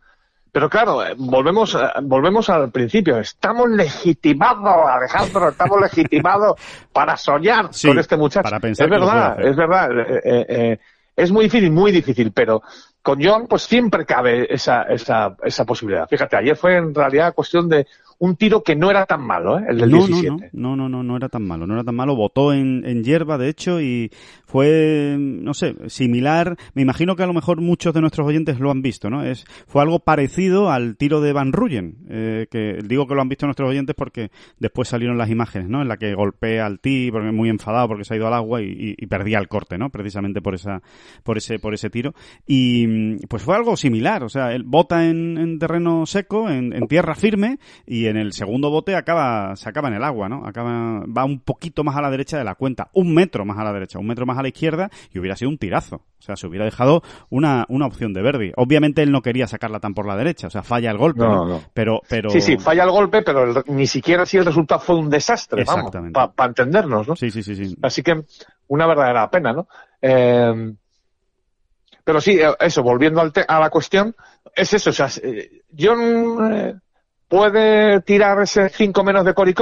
pero claro, eh, volvemos, eh, volvemos al principio. Estamos legitimados, Alejandro, estamos legitimados para soñar con este muchacho. Para pensar es verdad, es verdad. Eh, es muy difícil, muy difícil, pero con John pues siempre cabe esa, esa, esa posibilidad. Fíjate, ayer fue en realidad cuestión de un tiro que no era tan malo, ¿eh? el del no, 17. No, no, no, no, era tan malo, no era tan malo. Votó en, en hierba, de hecho, y fue, no sé, similar. Me imagino que a lo mejor muchos de nuestros oyentes lo han visto, ¿no? Es, fue algo parecido al tiro de Van Ruyen, eh, que digo que lo han visto nuestros oyentes porque después salieron las imágenes, ¿no? En la que golpea al tee porque muy enfadado porque se ha ido al agua y, y, perdía el corte, ¿no? Precisamente por esa, por ese, por ese tiro. Y pues fue algo similar, o sea, él bota en, en terreno seco, en, en tierra firme, y en el segundo bote acaba, se acaba en el agua, ¿no? Acaba, va un poquito más a la derecha de la cuenta, un metro más a la derecha, un metro más a la izquierda y hubiera sido un tirazo. O sea, se hubiera dejado una, una opción de Verdi. Obviamente él no quería sacarla tan por la derecha, o sea, falla el golpe, ¿no? Pero, pero... Sí, sí, falla el golpe, pero ni siquiera si el resultado fue un desastre, vamos, para entendernos, ¿no? Sí, sí, sí, sí. Así que, una verdadera pena, ¿no? Eh, pero sí, eh, eso, volviendo al a la cuestión, es eso, o sea, John puede tirar ese 5 menos de Cory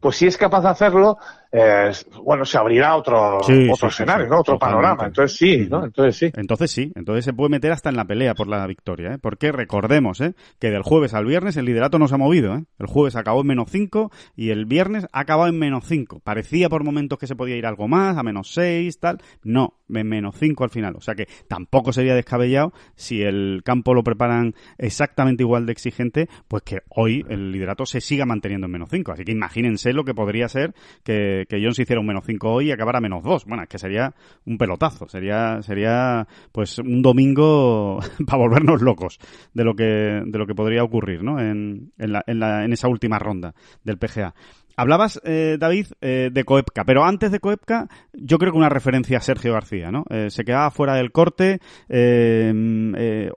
pues si es capaz de hacerlo, eh, bueno, se abrirá otro, otro escenario, ¿no? Otro panorama. Entonces sí, ¿no? Entonces sí. Entonces sí. Entonces se puede meter hasta en la pelea por la victoria, ¿eh? Porque recordemos, ¿eh? Que del jueves al viernes el liderato no se ha movido, ¿eh? El jueves acabó en menos 5 y el viernes ha acabado en menos 5. Parecía por momentos que se podía ir algo más, a menos 6, tal. No, en menos 5 al final. O sea que tampoco sería descabellado si el campo lo preparan exactamente igual de exigente, pues que hoy el liderato se siga manteniendo en menos 5. Así que imagínense lo que podría ser que, que Jones hiciera un menos 5 hoy y acabara menos 2. Bueno, es que sería un pelotazo, sería, sería pues un domingo para volvernos locos de lo que, de lo que podría ocurrir, ¿no? En, en, la, en, la, en esa última ronda del PGA. Hablabas, eh, David, eh, de Coepka, pero antes de Coepka, yo creo que una referencia a Sergio García, ¿no? Eh, se quedaba fuera del corte,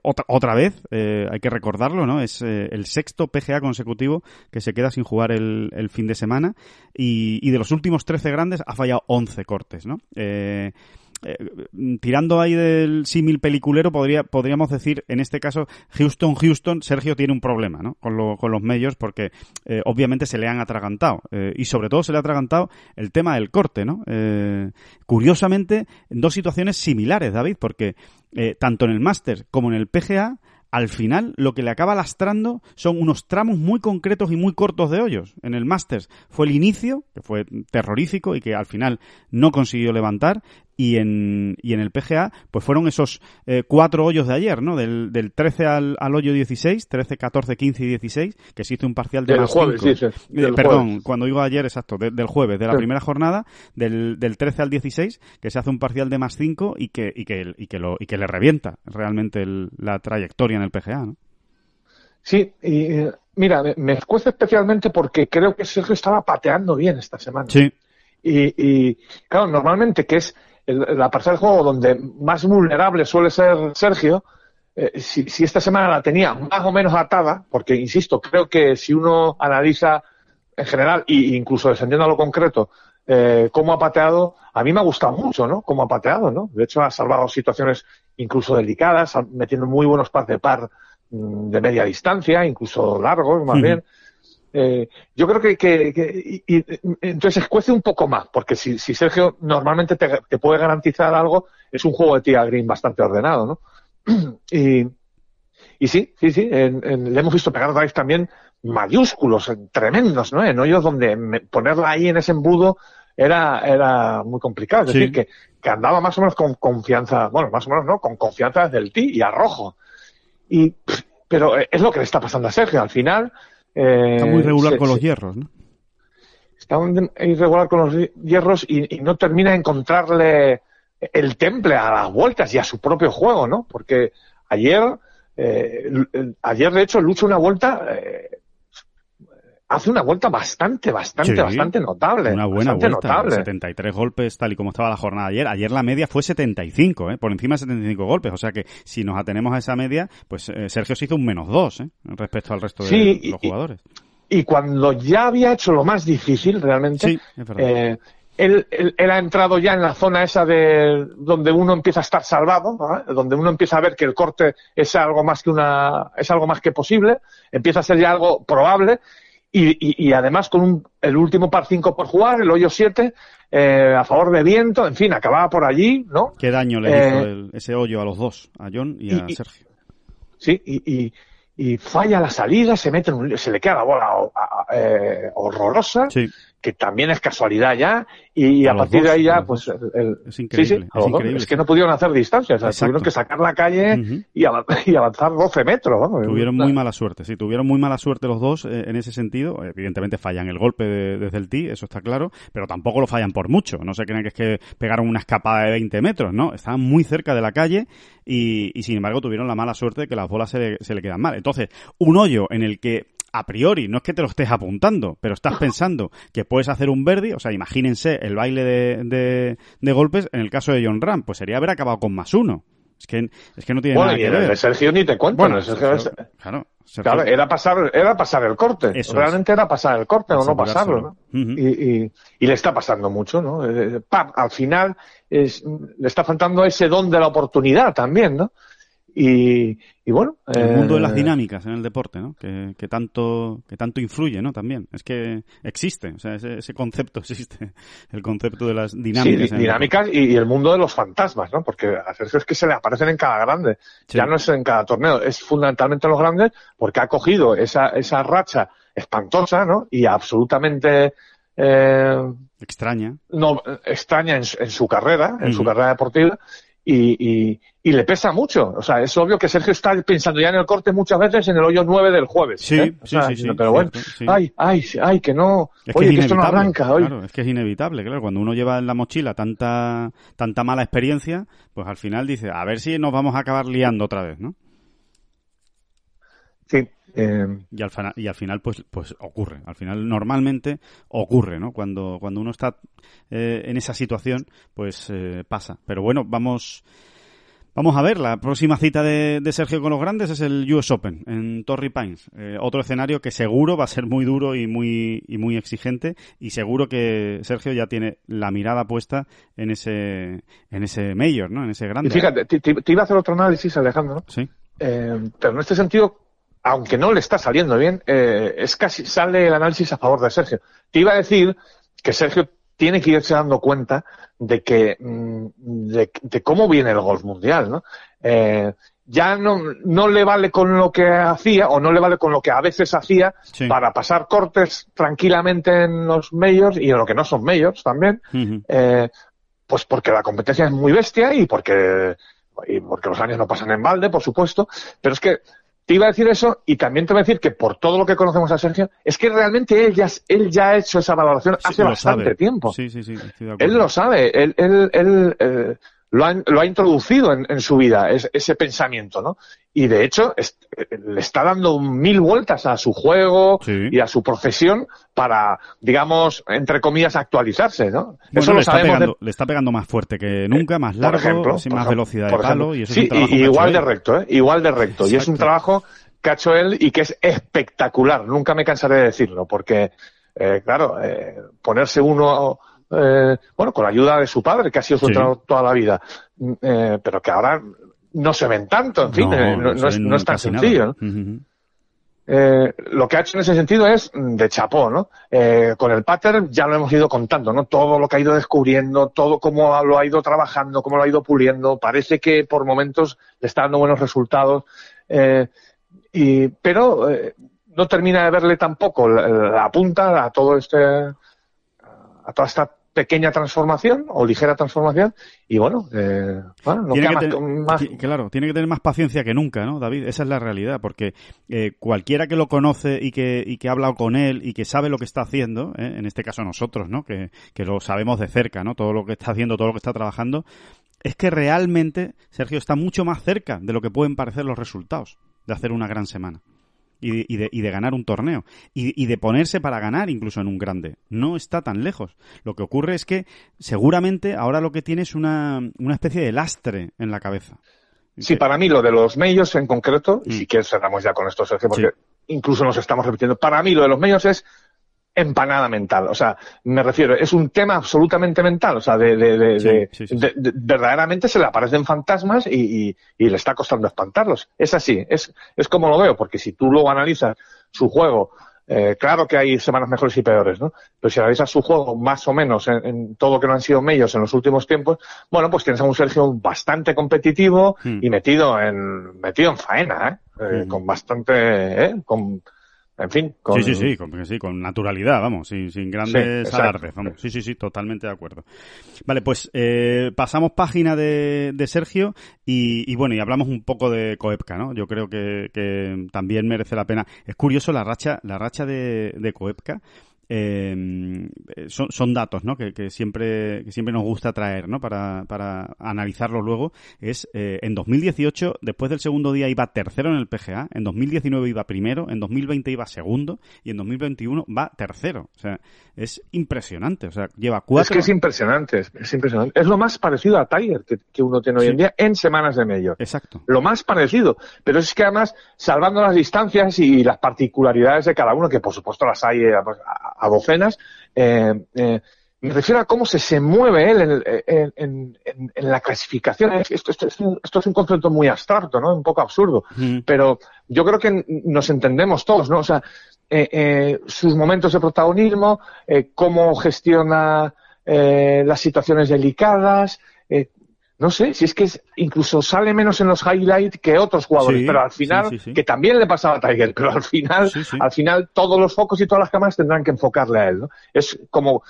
otra, otra, vez, hay que recordarlo, ¿no? Es el sexto PGA consecutivo que se queda sin jugar el, el fin de semana y, y, de los últimos 13 grandes ha fallado 11 cortes, ¿no? Eh, tirando ahí del símil peliculero, podría, podríamos decir, en este caso, Houston, Houston, Sergio tiene un problema, ¿no? Con, lo, con los medios, porque eh, obviamente se le han atragantado. Eh, y sobre todo se le ha atragantado el tema del corte, ¿no? curiosamente, en dos situaciones similares, David, porque tanto en el Masters como en el PGA, al final lo que le acaba lastrando son unos tramos muy concretos y muy cortos de hoyos. En el Masters fue el inicio, que fue terrorífico y que al final no consiguió levantar, y en, y en el PGA, pues fueron esos eh, cuatro hoyos de ayer, ¿no? Del, del 13 al, al, hoyo 16, 13, 14, 15 y 16, que se hizo un parcial de del jueves, sí, sí, eh, perdón, cuando digo ayer, exacto, del jueves, de la primera jornada, del, del 13 al 16, que se hace un parcial de más 5 y que, y que, y que, lo, y que le revienta realmente el, la trayectoria en el PGA, ¿no? Sí, y eh, mira, me, me escuece especialmente porque creo que Sergio estaba pateando bien esta semana. Sí. Y, y claro, normalmente que es la parcela del juego donde más vulnerable suele ser Sergio, eh, si, si, esta semana la tenía más o menos atada, porque insisto, creo que si uno analiza en general e incluso descendiendo a lo concreto eh, cómo ha pateado, a mí me ha gustado mucho, ¿no? Cómo ha pateado, ¿no? De hecho ha salvado situaciones incluso delicadas, metiendo muy buenos par de par mm, de media distancia, incluso largos, más bien. Eh, yo creo que, que, y, entonces escuece un poco más, porque si, si Sergio normalmente te, te, puede garantizar algo, es un juego de tía green bastante ordenado, ¿no? y, y sí, sí, sí, en, en, le hemos visto pegar drive también mayúsculos, tremendos, ¿no? En hoyos donde ponerla ahí en ese embudo era, era muy complicado. Es sí. decir, que, que andaba más o menos con confianza, bueno, más o menos, ¿no? Con confianza desde el tee y a rojo. Y, pero es lo que le está pasando a Sergio. Al final, eh, está muy irregular con los hierros, ¿no? Está irregular con los hierros y, y, no termina de encontrarle el temple a las vueltas y a su propio juego, ¿no? Porque ayer, eh, ayer de hecho lucha una vuelta, eh, hace una vuelta bastante, bastante, sí, bastante notable. Una buena vuelta, notable. 73 golpes tal y como estaba la jornada ayer. Ayer la media fue 75, ¿eh? por encima de 75 golpes. O sea que si nos atenemos a esa media, pues eh, Sergio se hizo un menos dos ¿eh? respecto al resto de sí, los jugadores. Y, y, cuando ya había hecho lo más difícil realmente, sí, es verdad. Eh, él, él, él, ha entrado ya en la zona esa de donde uno empieza a estar salvado, ¿no? donde uno empieza a ver que el corte es algo más que una, es algo más que posible, empieza a ser ya algo probable y, y, y, además con un, el último par 5 por jugar, el hoyo 7, eh, a favor de viento, en fin, acababa por allí, ¿no? ¿Qué daño le eh, hizo el, ese hoyo a los dos, a John y a y, Sergio? Sí, y, y, falla la salida, se mete en un, se le queda la bola eh, horrorosa. Sí que también es casualidad ya, y a, a partir dos, de ahí ya, pues. El, es increíble. Sí, sí, es, increíble. es, que no pudieron hacer distancias, o sea, tuvieron que sacar la calle uh -huh. y, avanzar, y, avanzar 12 metros. Tuvieron muy mala suerte, sí, tuvieron muy mala suerte los dos eh, en ese sentido. Evidentemente fallan el golpe de, desde el tee, eso está claro, pero tampoco lo fallan por mucho. No se creen que es que pegaron una escapada de 20 metros, ¿no? Estaban muy cerca de la calle y, y sin embargo tuvieron la mala suerte de que las bolas se le, se le quedan mal. Entonces, un hoyo en el que a priori, no es que te lo estés apuntando, pero estás pensando que puedes hacer un verdi, o sea, imagínense el baile de, de, de golpes en el caso de John Ram, pues sería haber acabado con más uno. Es que, es que no tiene nada que ver. De Sergio ni te cuento. Bueno, Sergio, claro, claro, era pasar, era pasar el corte. Realmente era pasar el corte o no pasarlo. y, y, y, le está pasando mucho, ¿no? Eh, al final es, le está faltando ese don de la oportunidad también, ¿no? Y, bueno. El mundo de las eh, dinámicas en el deporte, ¿no? Que, que, tanto, que tanto influye, ¿no? También. Es que existe, o sea, ese, ese concepto existe. El concepto de las dinámicas. Sí, dinámicas y, el mundo de los fantasmas, ¿no? Porque a Sergio es que se le aparecen en cada grande. Ya no es en cada torneo, es fundamentalmente en los grandes porque ha cogido esa, esa racha espantosa, ¿no? Y absolutamente. Eh, extraña. No, extraña en, su carrera, en su carrera deportiva y, y, le pesa mucho. O sea, es obvio que Sergio está pensando ya en el corte muchas veces en el hoyo 9 del jueves. Sí, ¿eh? sí, sí, Pero bueno, ay, ay, ay, que no. Oye, que, esto no arranca. Claro, es que es inevitable, claro. Cuando uno lleva en la mochila tanta, tanta mala experiencia, pues al final dice, a ver si nos vamos a acabar liando otra vez, ¿no? Sí, eh, y, al, y al final, pues, pues ocurre. Al final, normalmente ocurre, ¿no? Cuando, cuando uno está eh, en esa situación, pues eh, pasa. Pero bueno, vamos. Vamos a ver, la próxima cita de, Sergio con los grandes es el US Open en Torrey Pines. otro escenario que seguro va a ser muy duro y muy, y muy exigente y seguro que Sergio ya tiene la mirada puesta en ese, en ese mayor, ¿no? En ese grande. Y fíjate, te, iba a hacer otro análisis, Alejandro, ¿no? Sí. pero en este sentido, aunque no le está saliendo bien, eh, es casi sale el análisis a favor de Sergio. Te iba a decir que Sergio tiene que irse dando cuenta de que mm, de, cómo viene el golf mundial, ¿no? Eh, ya no, no le vale con lo que hacía o no le vale con lo que a veces hacía para pasar cortes tranquilamente en los medios y en lo que no son medios también, eh, pues porque la competencia es muy bestia y porque y porque los años no pasan en balde, por supuesto, pero es que te iba a decir eso y también te voy a decir que por todo lo que conocemos a Sergio, es que realmente él ya, él ya ha hecho esa valoración hace bastante tiempo. Sí, sí, sí. Él lo sabe, él, él, él eh, lo, ha, lo ha introducido en, en su vida, ese pensamiento, ¿no? y de hecho le está dando mil vueltas a su juego y a su profesión para, digamos, entre comillas, actualizarse, ¿no? eso lo le, está pegando, le está pegando más fuerte que nunca, más largo, ejemplo, más velocidad de palo. Y eso sí, es igual de recto, ¿eh? igual de recto. Y es un trabajo que ha hecho él y que es espectacular. Nunca me cansaré de decirlo, porque, eh, claro, eh, ponerse uno eh, bueno, con la ayuda de su padre, que ha sido su entrenador toda la vida, eh, pero que ahora no se ven tanto, en fin, eh, no, es, no, es, tan sencillo. eh, lo que ha hecho en ese sentido es de chapó, ¿no? Eh, con el pattern ya lo hemos ido contando, ¿no? Todo lo que ha ido descubriendo, todo cómo lo ha ido trabajando, cómo lo ha ido puliendo. Parece que por momentos le está dando buenos resultados. Eh, y, pero eh, no termina de verle tampoco la, la punta a todo este, a toda esta pequeña transformación o ligera transformación y bueno, eh, tiene que más, claro tiene que tener más paciencia que nunca no David esa es la realidad porque eh, cualquiera que lo conoce y que y que ha hablado con él y que sabe lo que está haciendo eh, en este caso nosotros no que, que lo sabemos de cerca no todo lo que está haciendo todo lo que está trabajando. Es que realmente Sergio está mucho más cerca de lo que pueden parecer los resultados de hacer una gran semana y, de, y de ganar un torneo y, y, de ponerse para ganar incluso en un grande. No está tan lejos. Lo que ocurre es que seguramente ahora lo que tiene es una, una especie de lastre en la cabeza. Sí, para mí lo de los medios en concreto, y mm. si quieres cerramos ya con esto, Sergio, porque incluso nos estamos repitiendo, para mí lo de los medios es empanada mental. O sea, me refiero, es un tema absolutamente mental. O sea, de, de, de, verdaderamente se le aparecen fantasmas y, y, le está costando espantarlos. Es así, es, es como lo veo, porque si tú luego analizas su juego, eh, claro que hay semanas mejores y peores, ¿no? Pero si analizas su juego más o menos en, todo lo que no han sido medios en los últimos tiempos, bueno, pues tienes a un Sergio bastante competitivo hmm. y metido en, metido en faena, ¿eh? eh hmm. Con bastante, ¿eh? Con, en fin. Con... Sí, sí, sí, con, sí, con naturalidad, vamos, sin, sin grandes alardes, vamos. Sí, sí, sí, totalmente de acuerdo. Vale, pues eh, pasamos página de, de Sergio y, y, bueno, y hablamos un poco de Coepka, ¿no? Yo creo que, que también merece la pena. Es curioso la racha, la racha de, de Coepka eh, son, son, datos, ¿no? Que, que, siempre que siempre nos gusta traer, ¿no? Para, para analizarlo luego. Es eh, en 2018, después del segundo día iba tercero en el PGA, en 2019 iba primero, en 2020 iba segundo y en 2021 va tercero. O sea, es impresionante. O sea, lleva cuatro. Es que es impresionante, es impresionante. Es lo más parecido a Tiger que, que uno tiene hoy en día en semanas de medio. Exacto. Lo más parecido. Pero es que además, salvando las distancias y las particularidades de cada uno, que por supuesto las hay eh, pues, a, a docenas, eh, eh, me refiero a cómo se, se mueve él en, en, en, en la clasificación. Esto, esto, es un, esto, es un, concepto muy abstracto, ¿no? Un poco absurdo. Mm. Pero yo creo que nos entendemos todos, ¿no? O sea, eh, eh, sus momentos de protagonismo, eh, cómo gestiona las situaciones delicadas, no sé, si es que es, incluso sale menos en los highlights que otros jugadores, sí, pero al final, sí, sí, que también le pasaba a Tiger, pero al final, al final todos los focos y todas las cámaras tendrán que enfocarle a él, ¿no? Es como,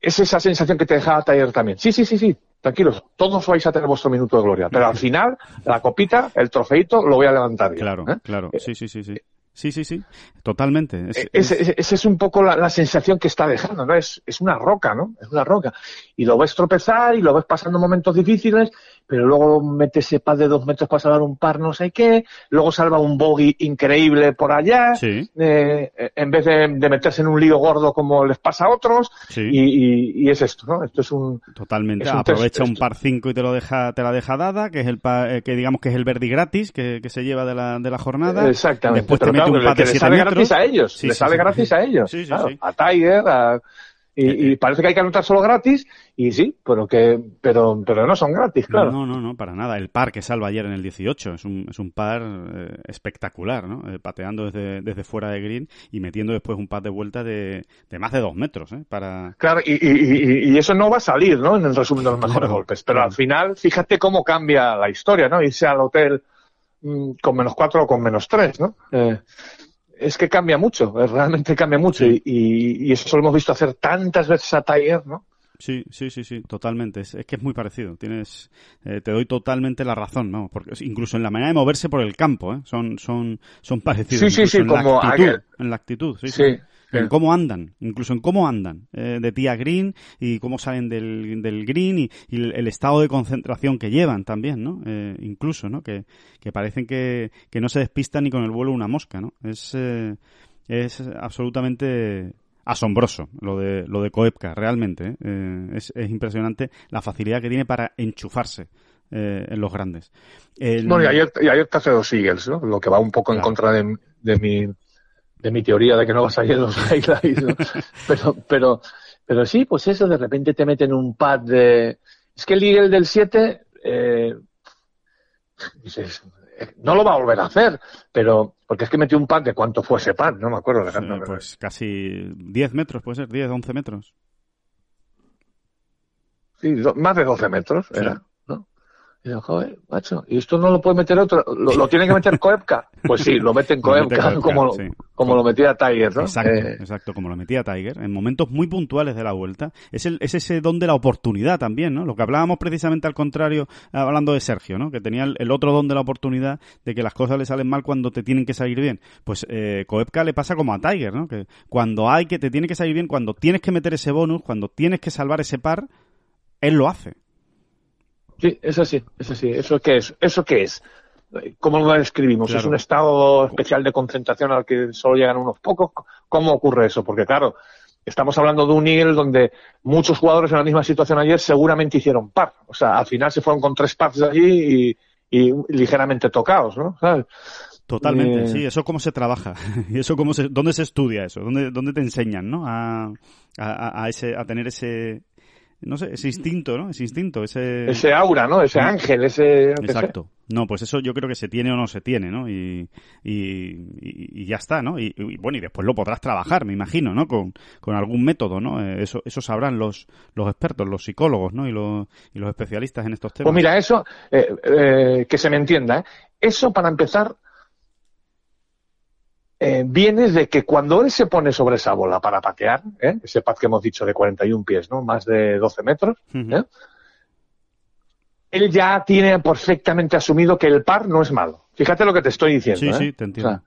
es esa sensación que te dejaba Tiger también. Sí, sí, sí, sí, tranquilos, todos vais a tener vuestro minuto de gloria, pero al final, la copita, el trofeito, lo voy a levantar. Yo, claro, ¿eh? claro, sí, sí, sí, sí. Sí, sí, sí, totalmente. Es, es, es, esa es un poco la, la, sensación que está dejando, ¿no? Es, es una roca, ¿no? Es una roca. Y lo ves tropezar y lo ves pasando momentos difíciles, pero luego mete ese pad de dos metros para salvar un par no sé qué, luego salva un bogey increíble por allá, sí. eh, en vez de, de, meterse en un lío gordo como les pasa a otros, sí. y, y, y, es esto, ¿no? Esto es un... Totalmente, es un aprovecha test, un par 5 y te lo deja, te la deja dada, que es el par, eh, que digamos que es el verdi gratis que, que se lleva de la, de la jornada. Exactamente. Después te mete un 7 metros. gratis a ellos, sí, le sí, sale sí. gratis a ellos. Claro. A Tiger, a... Y, y, parece que hay que anotar solo gratis, y sí, pero que, pero, pero no son gratis, claro. No, no, no, para nada. El par que salva ayer en el 18 es un, es un par eh, espectacular, ¿no? Eh, pateando desde, desde fuera de green y metiendo después un par de vuelta de, de más de dos metros, ¿eh? Para... Claro, y, y, y, eso no va a salir, ¿no? En el resumen de los mejores claro, golpes. Pero claro. al final, fíjate cómo cambia la historia, ¿no? Irse al hotel con menos cuatro o con menos tres, ¿no? Eh, es que cambia mucho, realmente cambia mucho sí. y, y, eso lo hemos visto hacer tantas veces a Tiger, ¿no? Sí, sí, sí, sí, totalmente. Es, es que es muy parecido. Tienes, eh, te doy totalmente la razón, ¿no? Porque incluso en la manera de moverse por el campo, ¿eh? Son, son, son parecidos. Sí, sí, sí, en como la actitud, aquel. en la actitud, sí. sí. sí en cómo andan, incluso en cómo andan, eh, de tía green y cómo salen del, del green y, y el, el, estado de concentración que llevan también, ¿no? Eh, incluso, ¿no? Que, que parecen que, que, no se despistan ni con el vuelo una mosca, ¿no? Es, eh, es absolutamente asombroso lo de lo de Koepka, realmente. ¿eh? es, es impresionante la facilidad que tiene para enchufarse eh, en los grandes. El... Bueno, y ayer, y ayer te hace dos Eagles, ¿no? Lo que va un poco claro. en contra de, de mi de mi teoría de que no vas a ir en los highlights, ¿no? pero, pero, pero sí, pues eso, de repente te meten un pad de... Es que el Eagle del 7, eh, dices, no lo va a volver a hacer, pero, porque es que metió un pad de cuánto fue ese pad, no me acuerdo. Pues casi 10 metros, puede ser, 10, 11 metros. Sí, más de 12 metros sí. era. Y digo, joder, macho, ¿y esto no lo puede meter otro? ¿Lo, lo tiene que meter Koepka? Pues sí, lo mete en Koepka, mete como, sí. como lo metía Tiger, ¿no? Exacto, eh... exacto, como lo metía Tiger, en momentos muy puntuales de la vuelta. Es, el, es ese don de la oportunidad también, ¿no? Lo que hablábamos precisamente al contrario, hablando de Sergio, ¿no? Que tenía el, el otro don de la oportunidad de que las cosas le salen mal cuando te tienen que salir bien. Pues eh, Koepka le pasa como a Tiger, ¿no? Que cuando hay que te tiene que salir bien, cuando tienes que meter ese bonus, cuando tienes que salvar ese par, él lo hace. Sí, eso sí, eso sí. ¿Eso qué es? ¿Eso qué es? ¿Cómo lo describimos? Claro. ¿Es un estado especial de concentración al que solo llegan unos pocos? ¿Cómo ocurre eso? Porque claro, estamos hablando de un nivel donde muchos jugadores en la misma situación ayer seguramente hicieron par. O sea, al final se fueron con tres pars de allí y, y ligeramente tocados, ¿no? ¿Sabes? Totalmente, eh... sí, eso cómo se trabaja y eso cómo se, dónde se estudia eso, dónde, dónde te enseñan, ¿no? A, a, a ese, a tener ese, no sé, ese instinto, ¿no? Ese instinto, ese... Ese aura, ¿no? Ese ángel, ese... Exacto. No, pues eso yo creo que se tiene o no se tiene, ¿no? Y, y, y ya está, ¿no? Y, y, bueno, y después lo podrás trabajar, me imagino, ¿no? Con, con algún método, ¿no? Eh, eso, eso sabrán los, los expertos, los psicólogos, ¿no? Y los, y los especialistas en estos temas. Pues mira, eso, eh, eh, que se me entienda, ¿eh? Eso para empezar eh, viene de que cuando él se pone sobre esa bola para patear, ¿eh? ese pad que hemos dicho de 41 pies, ¿no? Más de 12 metros, uh -huh. ¿eh? él ya tiene perfectamente asumido que el par no es malo. Fíjate lo que te estoy diciendo. Sí, sí, te entiendo. O sea,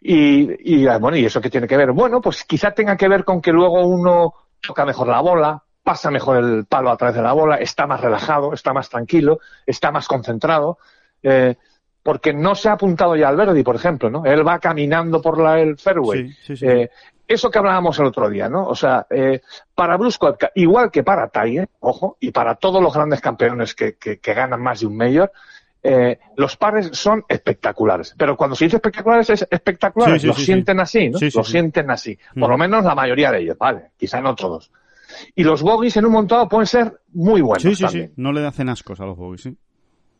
y, y, bueno, ¿y eso qué tiene que ver? Bueno, pues quizá tenga que ver con que luego uno toca mejor la bola, pasa mejor el palo a través de la bola, está más relajado, está más tranquilo, está más concentrado. Eh, porque no se ha apuntado ya al Verdi, por ejemplo, ¿no? Él va caminando por la, el fairway. Eh, eso que hablábamos el otro día, ¿no? O sea, eh, para Brusco, igual que para Tiger, ojo, y para todos los grandes campeones que, que, ganan más de un mayor, eh, los pares son espectaculares. Pero cuando se dice espectaculares, es espectaculares. lo sienten así, ¿no? lo sienten así. Por lo menos la mayoría de ellos, ¿vale? Quizá no todos. Y los bogies en un montado pueden ser muy buenos. Sí, sí, sí. No le hacen ascos a los bogies, sí.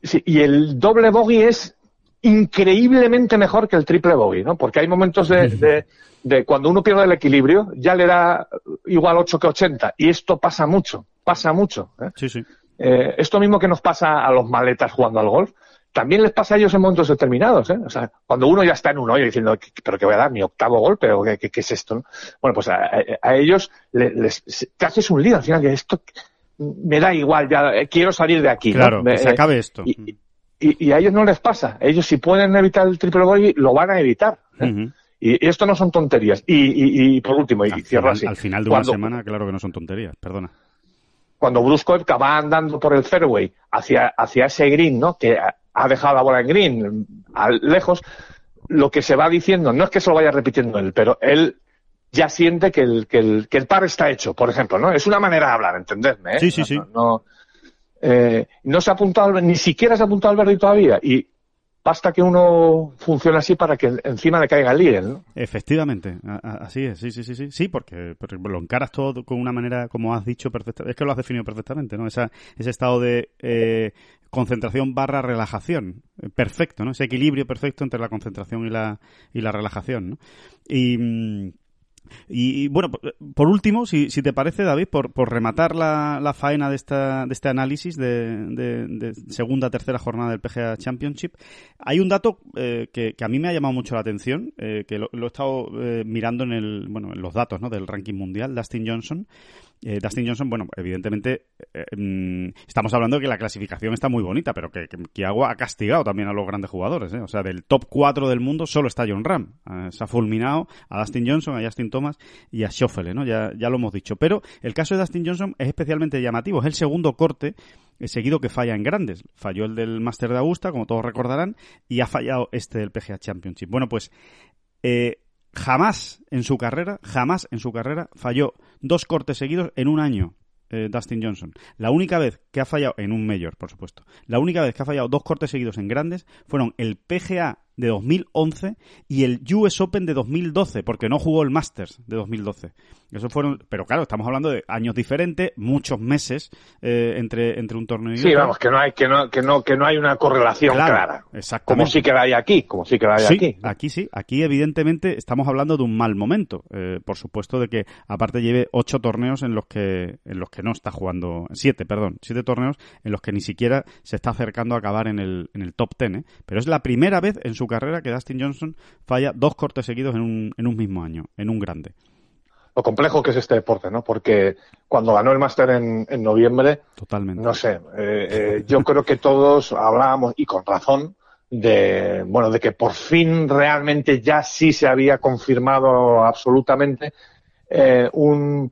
Sí, y el doble bogey es increíblemente mejor que el triple bogey, ¿no? Porque hay momentos de, de, cuando uno pierde el equilibrio, ya le da igual 8 que 80. Y esto pasa mucho, pasa mucho. ¿eh? Sí, sí. Eh, esto mismo que nos pasa a los maletas jugando al golf, también les pasa a ellos en momentos determinados. ¿eh? O sea, cuando uno ya está en un hoyo diciendo, ¿pero qué voy a dar? ¿Mi octavo golpe? ¿O qué, qué, es esto? Bueno, pues a, ellos les, te haces un lío al final. esto me da igual, ya eh, quiero salir de aquí. Claro, que se acabe esto. Y, a ellos no les pasa. Ellos si pueden evitar el triple bogey, lo van a evitar. ¿eh? y, esto no son tonterías. Y, por último, y al cierro así. Al final de una semana, claro que no son tonterías, perdona. Cuando Brusco va andando por el fairway hacia, hacia ese green, ¿no? Que ha dejado la bola en green, a, lejos, lo que se va diciendo, no es que se lo vaya repitiendo él, pero él ya siente que el, que el, que el par está hecho, por ejemplo, ¿no? Es una manera de hablar, entendedme, ¿eh? Sí, sí, sí. no, eh, no se ha apuntado, ni siquiera se ha apuntado al verde todavía. Y basta que uno funcione así para que encima le caiga el líder, ¿no? Efectivamente, así es, sí, sí, sí, sí, sí, porque, lo encaras todo con una manera, como has dicho perfectamente, es que lo has definido perfectamente, ¿no? Esa, ese estado de eh, concentración barra relajación, eh, perfecto, ¿no? Ese equilibrio perfecto entre la concentración y la, y la relajación. Y... Y, bueno, por último, si, si te parece, David, por, por rematar la, la, faena de, esta, de este análisis de, de, segunda, tercera jornada del PGA Championship, hay un dato eh, que, que, a mí me ha llamado mucho la atención, eh, que lo, he estado eh, mirando en, el, bueno, en los datos ¿no? del ranking mundial, Dustin Johnson, eh, Dustin Johnson, bueno, evidentemente eh, mm, estamos hablando de que la clasificación está muy bonita, pero que, que, ha castigado también a los grandes jugadores. ¿eh? O sea, del top 4 del mundo solo está John Ram. se ha fulminado a Dustin Johnson, a Justin Thomas y a Schoffele, ¿no? Ya, ya lo hemos dicho. Pero el caso de Dustin Johnson es especialmente llamativo. Es el segundo corte seguido que falla en grandes. Falló el del Master de Augusta, como todos recordarán, y ha fallado este del PGA Championship. Bueno, pues eh, jamás en su carrera, jamás en su carrera falló dos cortes seguidos en un año. Eh, Dustin Johnson. La única vez que ha fallado, en un mayor, por supuesto, la única vez que ha fallado dos cortes seguidos en grandes fueron el PGA de 2011 y el US Open de 2012, porque no jugó el Masters de 2012. Eso fueron, pero claro, estamos hablando de años diferentes, muchos meses eh, entre, entre un torneo y otro. Sí, vamos, que no hay que no que no que no hay una correlación clara. Exactamente. Como sí que la hay aquí, como sí que la hay aquí. Aquí sí, aquí evidentemente estamos hablando de un mal momento. Eh, por supuesto de que aparte lleve ocho torneos en los que en los que no está jugando, siete, perdón, siete torneos en los que ni siquiera se está acercando a acabar en el en el top ten. ¿eh? Pero es la primera vez en su carrera que Dustin Johnson falla dos cortes seguidos en un, en un mismo año, en un grande. Lo complejo que es este deporte, ¿no? Porque cuando ganó el máster en, en, noviembre, totalmente, no sé, eh, eh, yo creo que todos hablábamos y con razón de bueno de que por fin realmente ya sí se había confirmado absolutamente eh, un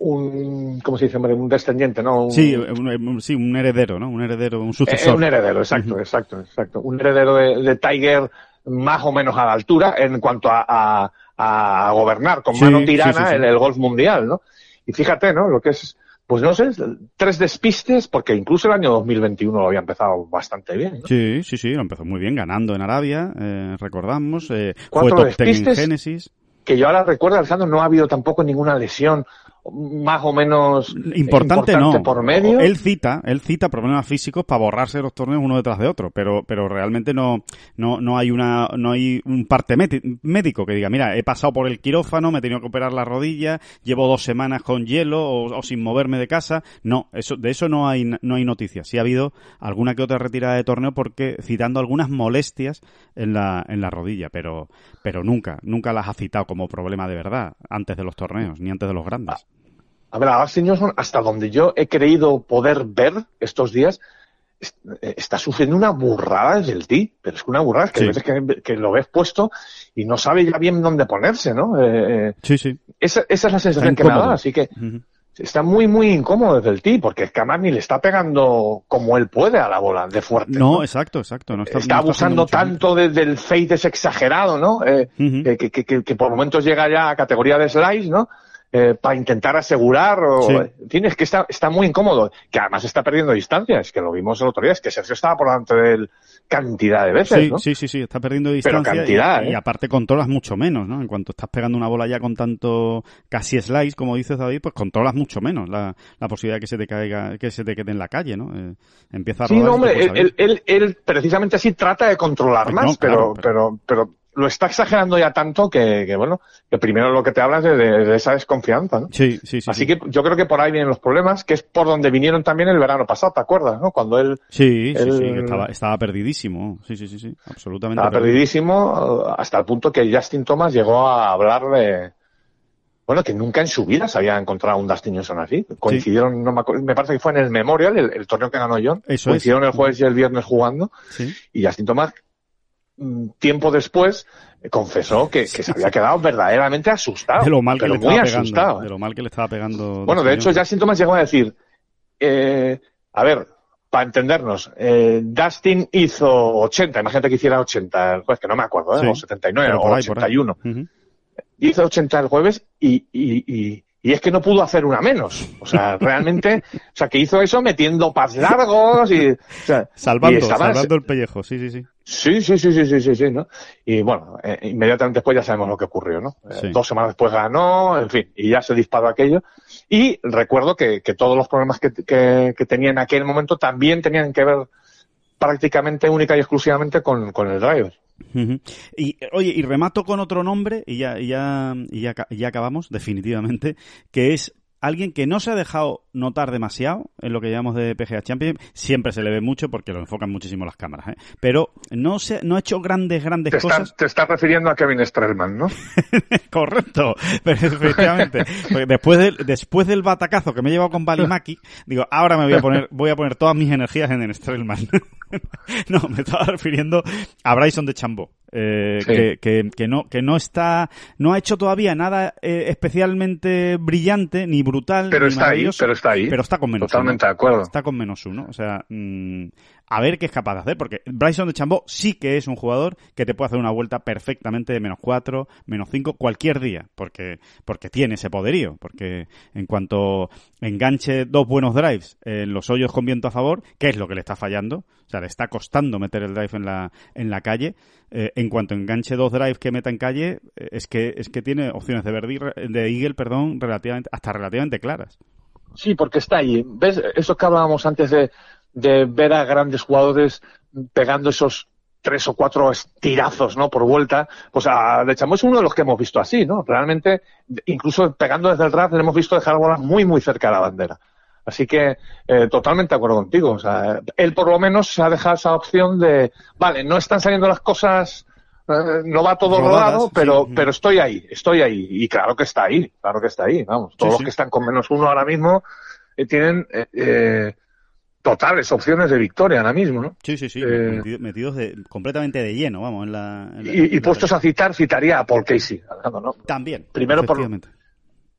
un ¿cómo se dice un descendiente no sí un, sí un heredero no un heredero un sucesor un heredero exacto exacto exacto un heredero de, Tiger más o menos a la altura en cuanto a, a, gobernar con mano tirana en el golf mundial, ¿no? Y fíjate, ¿no? Lo que es, pues no sé, tres despistes, porque incluso el año 2021 lo había empezado bastante bien. Sí, sí, sí, lo empezó muy bien, ganando en Arabia, eh, recordamos, eh, fue top en Génesis. Que yo ahora recuerdo, Alejandro, no ha habido tampoco ninguna lesión más o menos importante, no. por medio. Él cita, él cita problemas físicos para borrarse los torneos uno detrás de otro, pero, pero realmente no, no, no hay una, no hay un parte médico que diga, mira, he pasado por el quirófano, me he tenido que operar la rodilla, llevo dos semanas con hielo o, sin moverme de casa. No, eso, de eso no hay, no hay noticias. Sí ha habido alguna que otra retirada de torneo porque citando algunas molestias en la, en la rodilla, pero, pero nunca, nunca las ha citado como problema de verdad antes de los torneos, ni antes de los grandes. A ver, a Dustin Johnson, hasta donde yo he creído poder ver estos días, está sufriendo una burrada desde el ti, pero es que una burrada, que a veces que, lo ves puesto y no sabe ya bien dónde ponerse, ¿no? Eh, sí, sí. Esa, esa, es la sensación que me da, así que está muy, muy incómodo desde el ti, porque es que ni le está pegando como él puede a la bola, de fuerte. No, exacto, exacto. No está, abusando tanto del fade es exagerado, ¿no? Eh, que, que, que, por momentos llega ya a categoría de slice, ¿no? Eh, para intentar asegurar. O, En fin, es que está, está muy incómodo. Que además está perdiendo distancia. Es que lo vimos el otro día. Es que Sergio estaba por delante de él cantidad de veces. Sí, sí, sí, sí. Está perdiendo distancia. Pero cantidad. Y, ¿eh? aparte controlas mucho menos, ¿no? En cuanto estás pegando una bola ya con tanto casi slice, como dices David, pues controlas mucho menos la, la posibilidad de que se te caiga, que se te quede en la calle, ¿no? Eh, empieza a Sí, no, hombre, él, él, él, precisamente así trata de controlar más, pero, pero, pero lo está exagerando ya tanto que, bueno, que primero lo que te hablas es de, esa desconfianza, ¿no? Sí, sí, sí. Así que yo creo que por ahí vienen los problemas, que es por donde vinieron también el verano pasado, ¿te acuerdas, no? Cuando él... Sí, sí, sí, estaba, estaba perdidísimo. Sí, sí, sí, sí, absolutamente. Estaba perdidísimo hasta el punto que Justin Thomas llegó a hablar de... Bueno, que nunca en su vida se había encontrado un Dustin Johnson así. Coincidieron, no me, acuerdo, me parece que fue en el Memorial, el, torneo que ganó John. Eso Coincidieron el jueves y el viernes jugando. Sí. Y Justin Thomas tiempo después confesó que, se había quedado verdaderamente asustado. De lo mal que le estaba pegando. De lo mal que le estaba pegando. Bueno, de hecho, ya síntomas llegó a decir, eh, a ver, para entendernos, eh, Dustin hizo 80, imagínate que hiciera 80 el jueves, que no me acuerdo, ¿eh? o 79 o 81. Hizo 80 el jueves y, y, y es que no pudo hacer una menos. O sea, realmente, o sea, que hizo eso metiendo pas largos y, o sea, salvando, salvando el pellejo, sí, sí, sí. Sí, sí, sí, sí, sí, sí, sí, ¿no? Y bueno, eh, inmediatamente después ya sabemos lo que ocurrió, ¿no? Eh, dos semanas después ganó, en fin, y ya se disparó aquello. Y recuerdo que, que todos los problemas que, que, que, tenía en aquel momento también tenían que ver prácticamente única y exclusivamente con, con el driver. Y oye, y remato con otro nombre y ya, y ya, y ya, ya acabamos, definitivamente, que es alguien que no se ha dejado notar demasiado en lo que llamamos de PGA Champions. Siempre se le ve mucho porque lo enfocan muchísimo las cámaras, ¿eh? Pero no se, no ha hecho grandes, grandes cosas. te estás refiriendo a Kevin Strelman, ¿no? Correcto, efectivamente. después del, después del batacazo que me he llevado con Balimaki, digo, ahora me voy a poner, voy a poner todas mis energías en el Strelman. no, me estaba refiriendo a Bryson de Chambó. Eh, que, que, no, que no está, no ha hecho todavía nada eh, especialmente brillante, ni brutal, pero ni está ahí, pero está ahí. Pero está con menos Totalmente de acuerdo. Está con menos uno. O sea, mm, a ver qué es capaz de hacer, porque Bryson de Chambó sí que es un jugador que te puede hacer una vuelta perfectamente de menos cuatro, menos cinco, cualquier día, porque, porque tiene ese poderío, porque en cuanto enganche dos buenos drives en los hoyos con viento a favor, ¿qué es lo que le está fallando? O sea, le está costando meter el drive en la, en la calle. Eh, en cuanto enganche dos drives que meta en calle, eh, es que, es que tiene opciones de, verdi, de Eagle, perdón, relativamente, hasta relativamente claras. Sí, porque está ahí. ¿Ves? Eso que hablábamos antes de, de ver a grandes jugadores pegando esos tres o cuatro estirazos, ¿no? Por vuelta. Pues a De Chamo es uno de los que hemos visto así, ¿no? Realmente, incluso pegando desde el draft, le hemos visto dejar bolas muy, muy cerca de la bandera. Así que eh, totalmente de acuerdo contigo. O sea, él por lo menos se ha dejado esa opción de, vale, no están saliendo las cosas, eh, no va todo rodado, pero, pero estoy ahí, estoy ahí. Y claro que está ahí, claro que está ahí. Vamos, todos los que están con menos uno ahora mismo eh, tienen eh, totales opciones de victoria ahora mismo, ¿no? Sí, sí, sí, eh, metidos de, completamente de lleno, vamos, en la... y, puestos a citar, citaría a Paul Casey, ¿no? También, Primero por,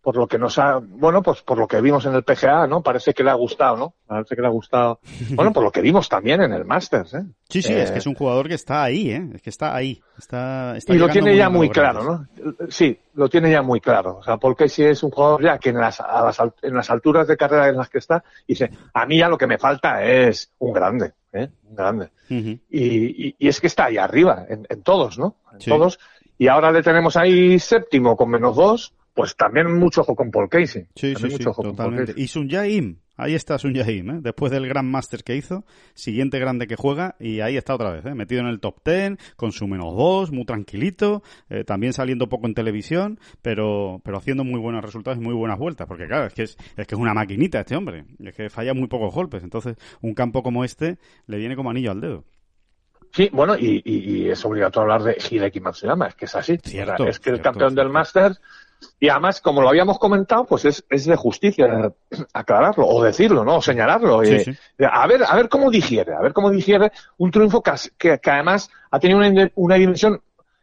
por lo que nos ha, bueno, pues por lo que vimos en el PGA, ¿no? Parece que le ha gustado, ¿no? Parece que le ha gustado. Bueno, por lo que vimos también en el Masters, ¿eh? Sí, sí, es que es un jugador que está ahí, ¿eh? Es que está ahí. Está, y lo tiene ya muy claro, ¿no? Sí, lo tiene ya muy claro. O sea, Paul Casey es un jugador ya que en las, en las alturas de carrera en las que está, dice, a mí ya lo que me falta es un grande, ¿eh? Un grande. y, y, es que está ahí arriba, en, todos, ¿no? En todos. Y ahora le tenemos ahí séptimo con menos dos pues también mucho ojo con Paul Casey. Sí, sí, sí, totalmente. Y Sun Jaim, ahí está Sun Jaim, ¿eh? después del Grand Master que hizo, siguiente grande que juega, y ahí está otra vez, ¿eh? metido en el top ten, con su menos dos, muy tranquilito, eh, también saliendo poco en televisión, pero, pero haciendo muy buenos resultados y muy buenas vueltas, porque claro, es que es, es que es una maquinita este hombre, es que falla muy pocos golpes, entonces un campo como este le viene como anillo al dedo. Sí, bueno, y, y, es obligatorio hablar de Hideki Matsuyama, es que es así. Cierto, es que el campeón del Masters Y además, como lo habíamos comentado, pues es, es de justicia aclararlo, o decirlo, ¿no? O señalarlo. Eh, a ver, a ver cómo digiere, a ver cómo digiere un triunfo que, que, además ha tenido una, una dimensión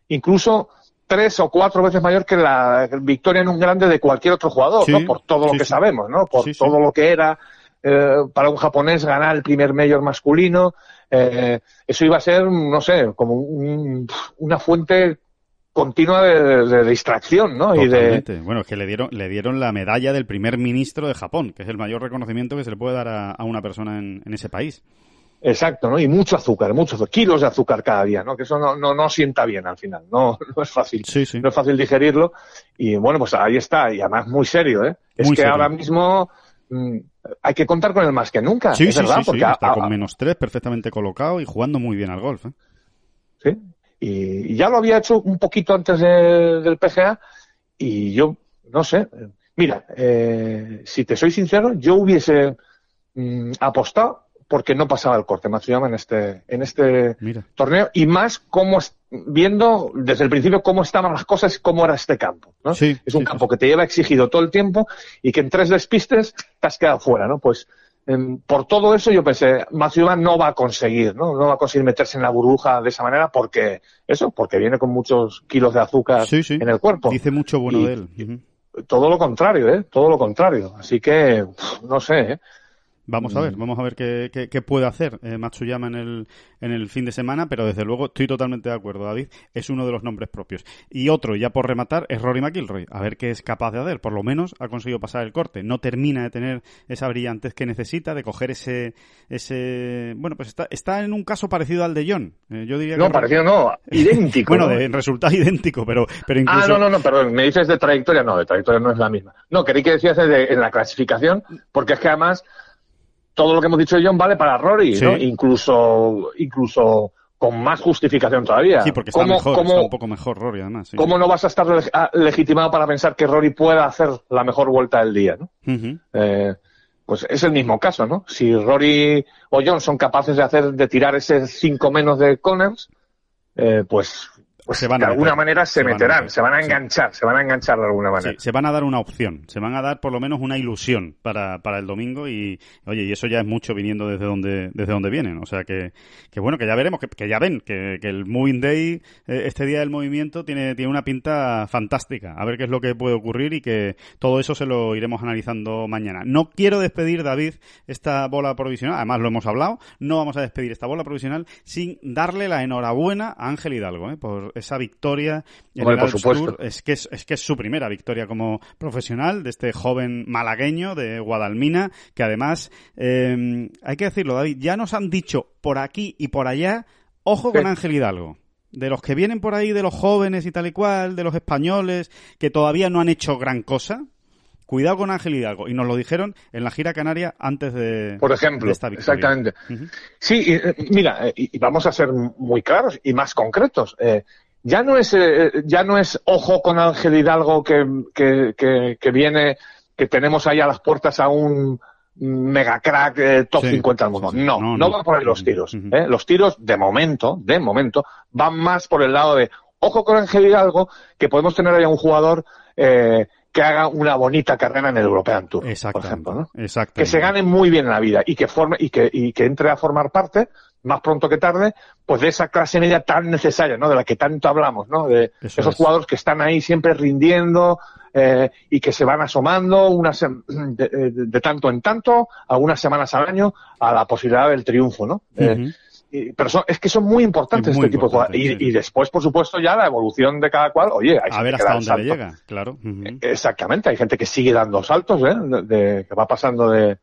incluso tres o cuatro veces mayor que la victoria en un grande de cualquier otro jugador, ¿no? Por todo lo que sabemos, ¿no? Por todo lo que era eh, para un japonés ganar el primer mayor masculino. Eh, eso iba a ser, no sé, como una fuente continua de, distracción, ¿no? Y de... Bueno, es que le dieron, le dieron la medalla del primer ministro de Japón, que es el mayor reconocimiento que se le puede dar a, una persona en, ese país. Exacto, ¿no? Y mucho azúcar, muchos kilos de azúcar cada día, ¿no? Que eso no, no, no sienta bien al final, no, no es fácil. Sí, sí. No es fácil digerirlo. Y bueno, pues ahí está, y además muy serio, ¿eh? Es que ahora mismo mm, hay que contar con él más que nunca. Sí, sí, sí, está con menos tres, perfectamente colocado y jugando muy bien al golf. ¿eh? Sí, y, ya lo había hecho un poquito antes del PGA y yo, no sé, mira, eh, si te soy sincero, yo hubiese mm, apostado porque no pasaba el corte Matsuyama en este, en este torneo y más como viendo desde el principio cómo estaban las cosas y cómo era este campo. ¿no? es un campo que te lleva exigido todo el tiempo y que en tres despistes te has quedado fuera, ¿no? Pues por todo eso yo pensé, Matsuyama no va a conseguir, ¿no? No va a conseguir meterse en la burbuja de esa manera porque, eso, porque viene con muchos kilos de azúcar en el cuerpo. Dice mucho bueno de él. Todo lo contrario, ¿eh? Todo lo contrario. Así que, no sé, ¿eh? Vamos a ver, mm. vamos a ver qué, qué, puede hacer eh, Matsuyama en el, en el fin de semana, pero desde luego estoy totalmente de acuerdo, David, es uno de los nombres propios. Y otro, ya por rematar, es Rory McIlroy, a ver qué es capaz de hacer, por lo menos ha conseguido pasar el corte, no termina de tener esa brillantez que necesita, de coger ese, ese, bueno, pues está, está en un caso parecido al de John, eh, yo diría No, parecido no, idéntico. bueno, de, en resultado idéntico, pero, pero incluso... Ah, no, no, no, perdón, me dices de trayectoria, no, de trayectoria no es la misma. No, quería que decías de, en la clasificación, porque es que además todo lo que hemos dicho John vale para Rory, ¿no? Incluso, incluso con más justificación todavía. Sí, porque está, mejor, está un poco mejor Rory, además. ¿Cómo no vas a estar legitimado para pensar que Rory pueda hacer la mejor vuelta del día, ¿no? eh, pues es el mismo caso, ¿no? Si Rory o John son capaces de hacer, de tirar ese 5 menos de Connors, eh, pues pues de alguna manera se, meterán, se van a enganchar, se van a enganchar de alguna manera. se van a dar una opción, se van a dar por lo menos una ilusión para, para el domingo y, oye, y eso ya es mucho viniendo desde donde, desde donde vienen. O sea que, que bueno, que ya veremos, que, ya ven, que, que, el Moving Day, eh, este día del movimiento, tiene, tiene una pinta fantástica. A ver qué es lo que puede ocurrir y que todo eso se lo iremos analizando mañana. No quiero despedir, David, esta bola provisional, además lo hemos hablado, no vamos a despedir esta bola provisional sin darle la enhorabuena a Ángel Hidalgo, ¿eh? por esa victoria en el Tour. Es que es, que es su primera victoria como profesional de este joven malagueño de Guadalmina, que además, em, hay que decirlo, David, ya nos han dicho por aquí y por allá, ojo con Ángel Hidalgo de los que vienen por ahí, de los jóvenes y tal y cual, de los españoles, que todavía no han hecho gran cosa, cuidado con Ángel Hidalgo. Y nos lo dijeron en la gira canaria antes de, Por ejemplo, esta victoria. Exactamente. Sí, eh, mira, eh, y, vamos a ser muy claros y más concretos. Eh, ya no es eh, ya no es ojo con Ángel Hidalgo que, que, que, viene que tenemos ahí a las puertas a un mega crack eh, top 50 del mundo. No, no, va por ahí los tiros. ¿eh? Los tiros de momento, de momento, van más por el lado de ojo con Ángel Hidalgo que podemos tener ahí a un jugador eh, que haga una bonita carrera en el European Tour, por ejemplo, ¿no? Que se gane muy bien la vida y que forme y que, y que entre a formar parte más pronto que tarde, pues de esa clase media tan necesaria, ¿no? De la que tanto hablamos, ¿no? De esos jugadores que están ahí siempre rindiendo eh, y que se van asomando unas, de, tanto en tanto, algunas semanas al año, a la posibilidad del triunfo, ¿no? Eh, pero es que son muy importantes este tipo de jugadores. Y, después, por supuesto, ya la evolución de cada cual, oye, hay a ver hasta dónde le llega, claro. Exactamente, hay gente que sigue dando saltos, ¿eh? de, que va pasando de,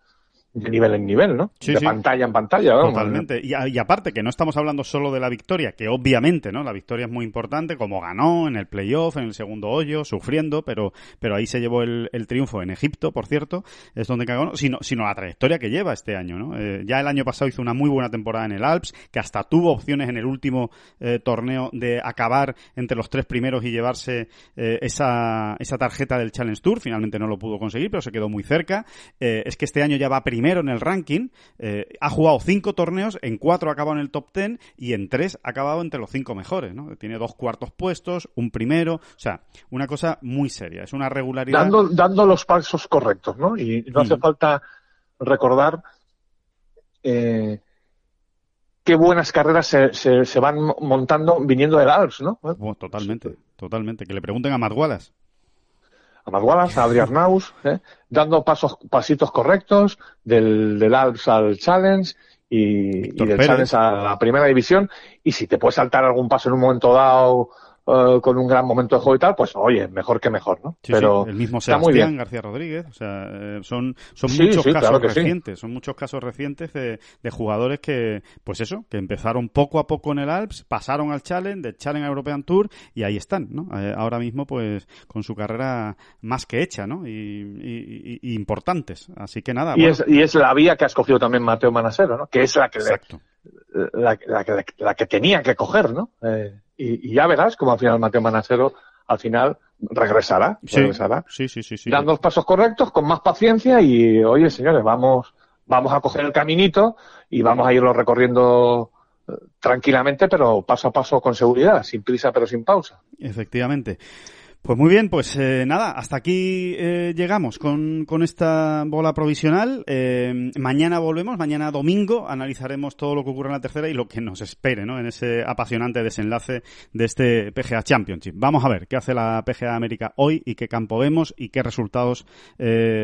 de nivel en nivel, ¿no? de pantalla en pantalla. Totalmente. Y, y, aparte que no estamos hablando solo de la victoria, que obviamente, ¿no? La victoria es muy importante, como ganó en el playoff, en el segundo hoyo, sufriendo, pero, pero ahí se llevó el, el triunfo en Egipto, por cierto, es donde cagó, sino, sino la trayectoria que lleva este año, ¿no? Eh, ya el año pasado hizo una muy buena temporada en el Alps, que hasta tuvo opciones en el último eh, torneo de acabar entre los tres primeros y llevarse eh, esa, esa tarjeta del Challenge Tour. Finalmente no lo pudo conseguir, pero se quedó muy cerca. es que este año ya va primero primero en el ranking, eh, ha jugado cinco torneos, en cuatro ha acabado en el top ten y en tres ha acabado entre los cinco mejores, ¿no? Tiene dos cuartos puestos, un primero, o sea, una cosa muy seria, es una regularidad. Dando, dando los pasos correctos, ¿no? Y no hace mm. falta recordar eh, qué buenas carreras se, se, van montando viniendo del Alps, ¿no? Totalmente, totalmente. Que le pregunten a Matt Wallace. A Matt Wallace, a Adrián Naus, ¿eh? dando pasos, pasitos correctos del, del Alps al Challenge y, y del Challenge a la primera división. Y si te puedes saltar algún paso en un momento dado eh, con un gran momento de juego y tal, pues oye, mejor que mejor, ¿no? Pero el mismo Sebastián García Rodríguez, o sea, eh, son, son muchos casos recientes, son muchos casos recientes de, de, jugadores que, pues eso, que empezaron poco a poco en el Alps, pasaron al Challenge, del Challenge European Tour y ahí están, ¿no? Eh, ahora mismo, pues, con su carrera más que hecha, ¿no? Y, y, importantes. Así que nada. Y, es, y es la vía que ha escogido también Mateo Manasero, ¿no? Que es la que, la, la, la, que tenía que coger, ¿no? Eh, y, ya verás como al final Mateo Manasero al final regresará, regresará. Sí, sí, sí, Dando los pasos correctos, con más paciencia y, oye, señores, vamos, vamos a coger el caminito y vamos a irlo recorriendo eh, tranquilamente, pero paso a paso con seguridad, sin prisa pero sin pausa. Efectivamente. Pues muy bien, pues eh, nada, hasta aquí eh, llegamos con, esta bola provisional. Eh, mañana volvemos, mañana domingo analizaremos todo lo que ocurre en la tercera y lo que nos espere ¿no? en ese apasionante desenlace de este PGA Championship. Vamos a ver qué hace la PGA América hoy y qué campo vemos y qué resultados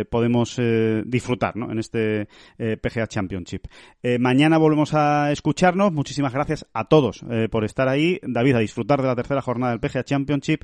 podemos disfrutar ¿no? en este PGA Championship. mañana volvemos a escucharnos. Muchísimas gracias a todos por estar ahí. David, a disfrutar de la tercera jornada del PGA Championship.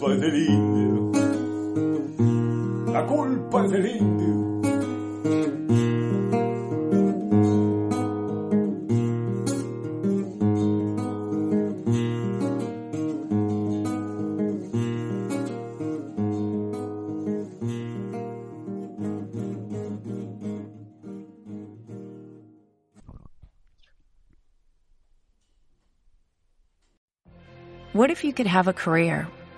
culpa es del indio. La culpa es del indio. What if you could have a career